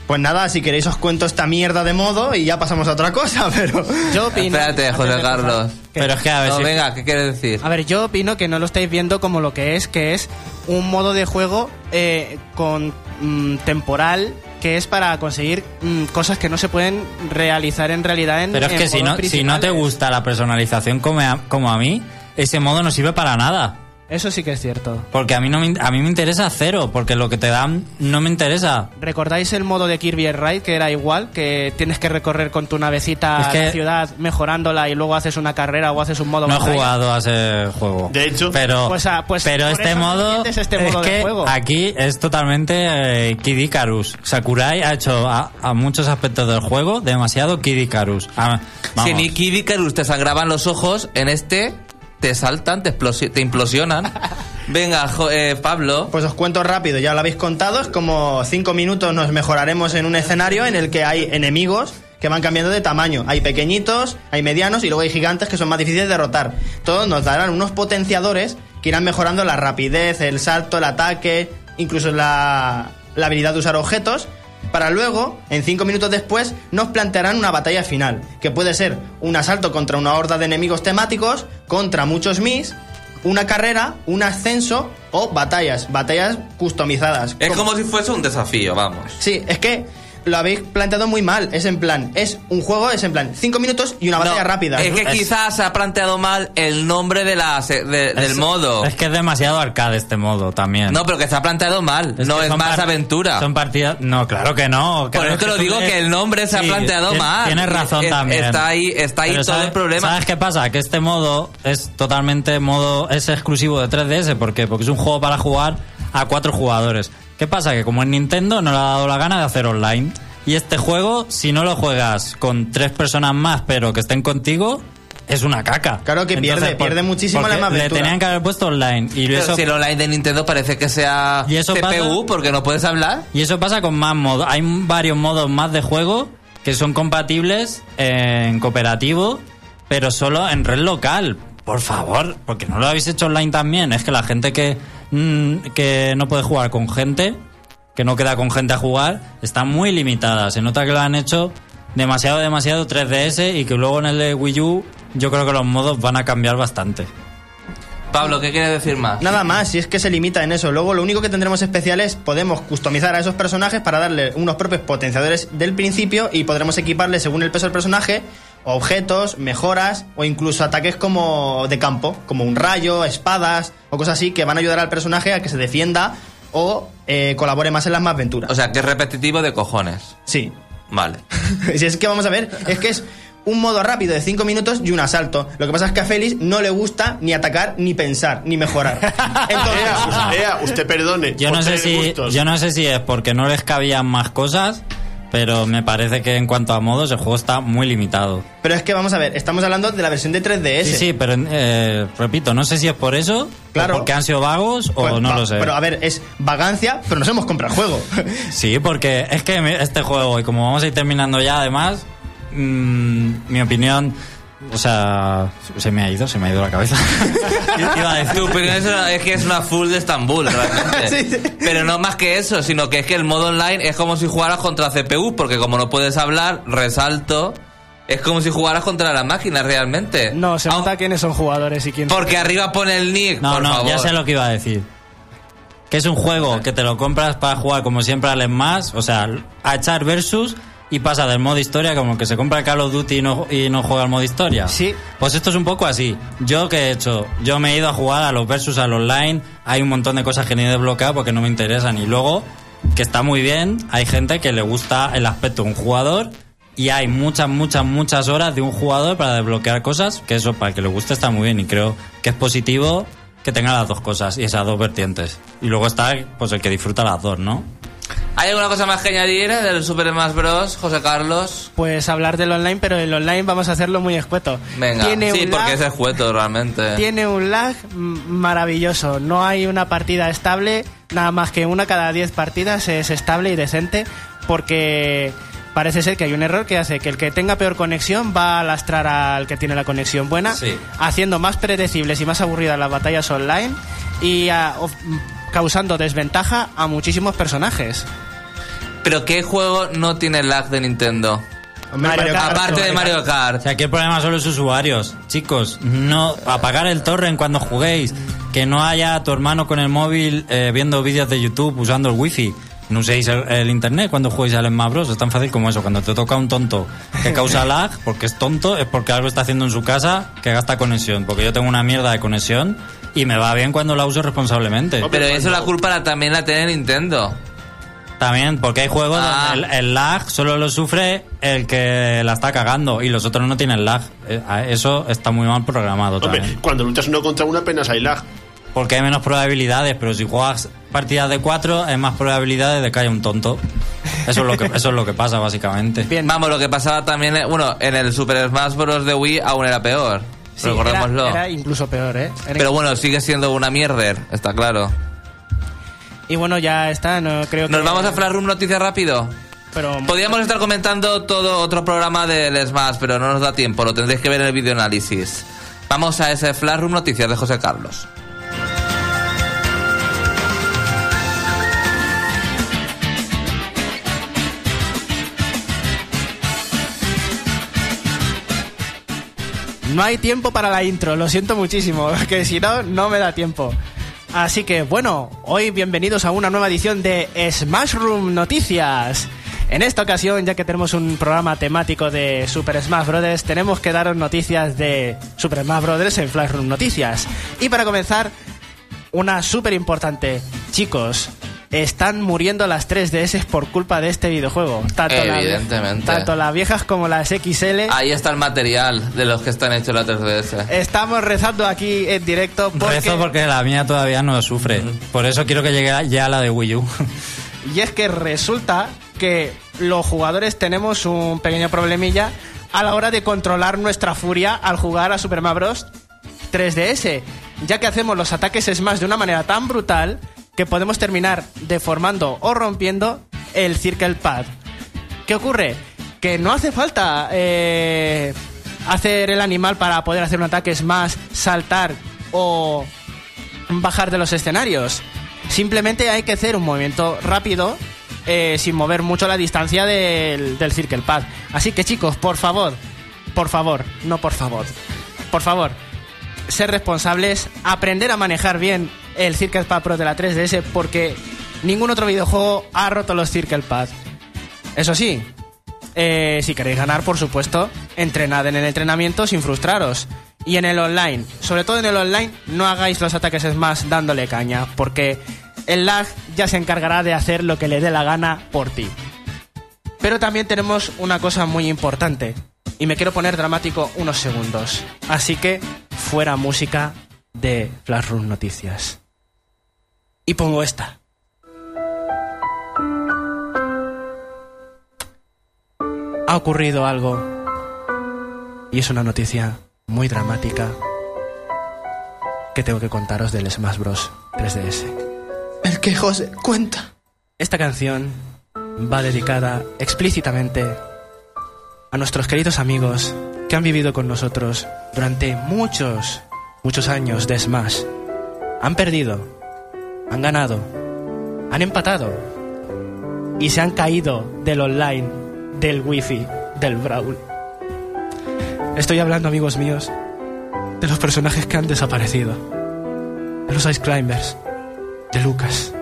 Pues nada, si queréis os cuento esta mierda de modo y ya pasamos a otra cosa, pero... Yo opino. Espérate, José Carlos. que- Pero es que a ver No, si- venga, ¿qué quieres decir? A ver, yo opino que no lo estáis viendo como lo que es, que es un modo de juego eh, con mm, temporal que es para conseguir mm, cosas que no se pueden realizar en realidad en Pero es en que si no, si no te gusta la personalización como a, como a mí, ese modo no sirve para nada. Eso sí que es cierto. Porque a mí, no me, a mí me interesa cero, porque lo que te dan no me interesa. ¿Recordáis el modo de Kirby Air Ride que era igual? Que tienes que recorrer con tu navecita Es que- la ciudad mejorándola y luego haces una carrera o haces un modo No he jugado a ese juego. De hecho- pero, Pues, ah, pues pero este modo, este modo es de juego. aquí es totalmente eh, Kid Icarus. Sakurai ha hecho a, a muchos aspectos del juego demasiado Kid Icarus. Ah. Si ni Kid Icarus te sangraban los ojos, en este te saltan, te, te implosionan. Venga, jo- eh, Pablo. Pues os cuento rápido, ya lo habéis contado, es como cinco minutos nos mejoraremos en un escenario en el que hay enemigos que van cambiando de tamaño. Hay pequeñitos, hay medianos y luego hay gigantes que son más difíciles de derrotar. Todos nos darán unos potenciadores que irán mejorando la rapidez, el salto, el ataque, incluso la, la habilidad de usar objetos. Para luego, en cinco minutos después, nos plantearán una batalla final, que puede ser un asalto contra una horda de enemigos temáticos, contra muchos Mis, una carrera, un ascenso o batallas, batallas customizadas. Es Como- como si fuese un desafío, vamos. Sí, es que lo habéis planteado muy mal. Es en plan, es un juego, es en plan, cinco minutos y una batalla No, rápida. Es que Es- quizás se ha planteado mal el nombre de la, se- de- del Es- modo. Es que es demasiado arcade este modo también. No, pero que se ha planteado mal. no es más aventura. Son partidas. No, claro que no. Por eso te lo digo que el nombre se ha planteado mal. Tienes razón Es- también. Está ahí, está ahí Pero todo ¿sabes- el problema. ¿Sabes qué pasa? Que este modo es totalmente modo. Es exclusivo de 3DS. ¿Por qué? Porque es un juego para jugar a cuatro jugadores. ¿Qué pasa? Que como en Nintendo no le ha dado la gana de hacer online. Y este juego, si no lo juegas con tres personas más, pero que estén contigo. Es una caca. Claro que pierde, pierde muchísimo la más Le aventura. tenían que haber puesto online. Y Pero eso si el online de Nintendo parece que sea Y eso CPU pasa- porque no puedes hablar. Y eso pasa con más modos. Hay varios modos más de juego que son compatibles en cooperativo, pero solo en red local. Por favor, porque no lo habéis hecho online también. Es que la gente que, mm, que no puede jugar con gente, que no queda con gente a jugar, está muy limitada. Se nota que lo han hecho demasiado, demasiado 3DS y que luego en el de Wii U yo creo que los modos van a cambiar bastante. Pablo, ¿qué quieres decir más? Nada más, si es que se limita en eso. Luego lo único que tendremos especial es podemos customizar a esos personajes para darle unos propios potenciadores del principio y podremos equiparle según el peso del personaje objetos, mejoras o incluso ataques como de campo, como un rayo, espadas o cosas así que van a ayudar al personaje a que se defienda o eh, colabore más en las más aventuras. O sea, que es repetitivo de cojones. sí. Vale. si es que vamos a ver, es que es un modo rápido de 5 minutos y un asalto. Lo que pasa es que a Félix no le gusta ni atacar, ni pensar, ni mejorar. Entonces, Ea, ea, usted perdone. Yo por no sé si yo no sé si es porque no les cabían más cosas, pero me parece que en cuanto a modos el juego está muy limitado. pero es que vamos a ver, estamos hablando de la versión de 3DS. Sí, sí, pero eh, repito, no sé si es por eso, Claro. o porque han sido vagos o Pues, no va- lo sé. Pero a ver, es vagancia, pero nos hemos comprado el juego. Sí, porque es que este juego, y como vamos a ir terminando ya, además, mm, mi opinión, o sea, se me ha ido, se me ha ido la cabeza. Iba a decir- Tu opinión es, una- es que es una full de Estambul, realmente. Sí, sí. Pero no más que eso, sino que es que el modo online es como si jugaras contra CPU, porque como no puedes hablar, resalto, es como si jugaras contra las máquinas realmente. No, se Aun- nota quiénes son jugadores y quién. Porque arriba pone el nick, No, por no, favor. ya sé lo que iba a decir. Que es un juego que te lo compras para jugar como siempre al más, o sea, a echar versus y pasa del modo historia como que se compra el Call of Duty y no, y no juega al modo historia. Sí. Pues esto es un poco así. Yo que he hecho, yo me he ido a jugar a los versus al online, hay un montón de cosas que ni he desbloqueado porque no me interesan y luego que está muy bien, hay gente que le gusta el aspecto de un jugador y hay muchas, muchas, muchas horas de un jugador para desbloquear cosas, que eso para el que le guste está muy bien y creo que es positivo que tenga las dos cosas y esas dos vertientes. Y luego está pues el que disfruta las dos, ¿no? ¿Hay alguna cosa más que añadir del Super Smash Bros, José Carlos? Pues hablar del online, pero el online vamos a hacerlo muy escueto. Venga, Tiene sí, un porque lag- es escueto realmente. Tiene un lag maravilloso. No hay una partida estable, nada más que una cada 10 partidas es estable y decente, porque parece ser que hay un error que hace que el que tenga peor conexión va a lastrar al que tiene la conexión buena, Sí. haciendo más predecibles y más aburridas las batallas online y mm, causando desventaja a muchísimos personajes. Pero ¿qué juego no tiene lag de Nintendo? Mario Kart. Aparte de Mario O Kart. sea, aquí el problema son los usuarios. Chicos, no apagar el torrent cuando juguéis. Que no haya tu hermano con el móvil eh, viendo vídeos de YouTube usando el wifi. No uséis el, el internet cuando juguéis al Smash Bros. Es tan fácil como eso. Cuando te toca un tonto que causa lag, porque es tonto, es porque algo está haciendo en su casa que gasta conexión. Porque yo tengo una mierda de conexión y me va bien cuando la uso responsablemente. Pero eso la culpa la- también la tiene Nintendo. También, porque hay juegos Ah. donde el, el lag solo lo sufre el que la está cagando y los otros no tienen lag. Eh, Eso está muy mal programado Hombre, también. cuando luchas uno contra uno apenas hay lag. Porque hay menos probabilidades, pero si juegas partidas de cuatro, hay más probabilidades de que haya un tonto. Eso es lo que, eso es lo que pasa, básicamente. Bien. Vamos, lo que pasaba también, eh, bueno, en el Super Smash Bros. de Wii aún era peor. Sí, Recordémoslo. Era, era incluso peor, ¿eh? Era Pero bueno, sigue siendo una mierder, está claro. Y bueno, ya está, no creo que... Nos vamos a Flash Room Noticias rápido. Pero Podríamos estar comentando todo otro programa del Smash, pero no nos da tiempo, lo tendréis que ver en el videoanálisis. Vamos a ese Flash Room Noticias de José Carlos. No hay tiempo para la intro, lo siento muchísimo, que si no, no me da tiempo. Así que bueno, hoy bienvenidos a una nueva edición de Smash Room Noticias. En esta ocasión, ya que tenemos un programa temático de Super Smash Bros., tenemos que daros noticias de Super Smash Bros. en Flash Room Noticias. Y para comenzar, una súper importante. Chicos, están muriendo las 3DS por culpa de este videojuego. Tanto la- Evidentemente. tanto las viejas como las XL. Ahí está el material de los que están hechos la 3DS. Estamos rezando aquí en directo porque... Rezo porque la mía todavía no lo sufre. Por eso quiero que llegue ya la de Wii U. Y es que resulta que los jugadores tenemos un pequeño problemilla a la hora de controlar nuestra furia al jugar a Super Mario Bros. 3DS, ya que hacemos los ataques Smash de una manera tan brutal que podemos terminar deformando o rompiendo el Circle Pad. ¿Qué ocurre? Que no hace falta eh, hacer el animal para poder hacer un ataque Smash, saltar o bajar de los escenarios. Simplemente hay que hacer un movimiento rápido eh, sin mover mucho la distancia del, del Circle Pad. Así que chicos, por favor, por favor, no por favor, por favor, ser responsables, aprender a manejar bien el Circle Pad Pro de la 3DS porque ningún otro videojuego ha roto los Circle Pad. Eso sí, eh, si queréis ganar, por supuesto, entrenad en el entrenamiento sin frustraros. Y en el online, sobre todo en el online, no hagáis los ataques Smash dándole caña, porque el lag ya se encargará de hacer lo que le dé la gana por ti. Pero también tenemos una cosa muy importante, y me quiero poner dramático unos segundos. Así que, fuera música de Flash Room Noticias. Y pongo esta. ha ocurrido algo y es una noticia muy dramática que tengo que contaros del Smash Bros 3DS. El que José cuenta. Esta canción va dedicada explícitamente a nuestros queridos amigos que han vivido con nosotros durante muchos, muchos años de Smash. Han perdido, han ganado, han empatado y se han caído del online, del wifi, del brawl. Estoy hablando, amigos míos, de los personajes que han desaparecido. De los Ice Climbers, de Lucas.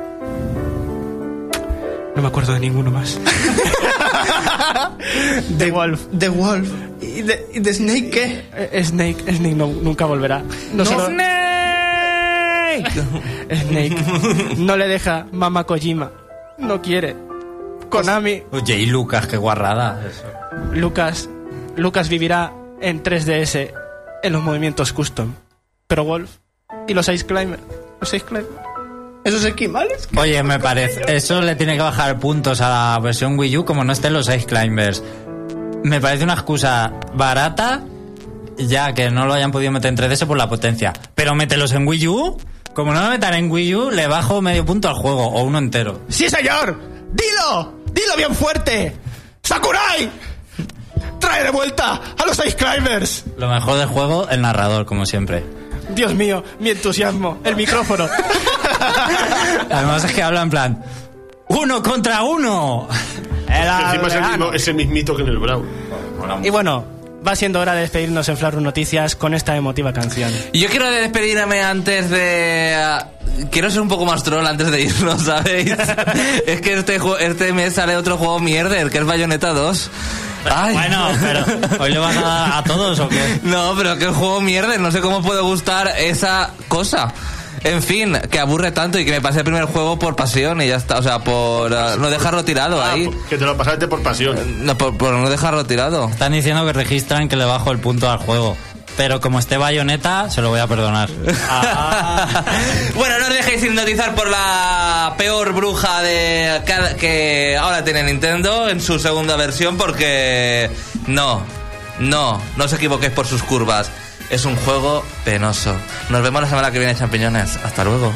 No me acuerdo de ninguno más. The Wolf. The Wolf. ¿Y The Snake qué? Eh, Snake, Snake no- nunca volverá. No, Snake. No le deja Mama Kojima. No quiere. Konami. Oye, y Lucas, qué guarrada. eso. Lucas. Lucas vivirá en 3DS en los movimientos custom. Pero Wolf. Y los Ice Climber. Los Ice Climber. ¿Esos esquimales? Oye, me parece. Eso le tiene que bajar puntos a la versión Wii U como no estén los Ice Climbers. Me parece una excusa barata, ya que no lo hayan podido meter en 3DS por la potencia. Pero mételos en Wii U. Como no lo metan en Wii U, le bajo medio punto al juego, o uno entero. ¡Sí, señor! ¡Dilo! ¡Dilo bien fuerte! ¡Sakurai! ¡Trae de vuelta a los Ice Climbers! Lo mejor del juego, el narrador, como siempre. Dios mío, mi entusiasmo. El micrófono. Además es que habla en plan. ¡Uno contra uno! Que encima es el, mismo, es el mismito que en el Brawl. Y bueno, va siendo hora de despedirnos en Flaru Noticias con esta emotiva canción. Yo quiero despedirme antes de... ah, Quiero ser un poco más troll antes de irnos, ¿sabéis? es que este, este mes sale otro juego mierder, que es Bayonetta 2. Ay. Bueno, pero ¿hoy le vas a a todos o qué? No, pero que el juego mierder, no sé cómo puede gustar esa cosa. En fin, que aburre tanto y que me pasé el primer juego por pasión y ya está, o sea, por ah, no dejarlo tirado Ah, ahí. que te lo pasaste por pasión. No, por, por no dejarlo tirado. Están diciendo que registran que le bajo el punto al juego. Pero como esté bayoneta, se lo voy a perdonar. bueno, no os dejéis hipnotizar por la peor bruja de cada- que ahora tiene Nintendo en su segunda versión porque no, no, no os equivoquéis por sus curvas. Es un juego penoso. Nos vemos la semana que viene, champiñones. Hasta luego.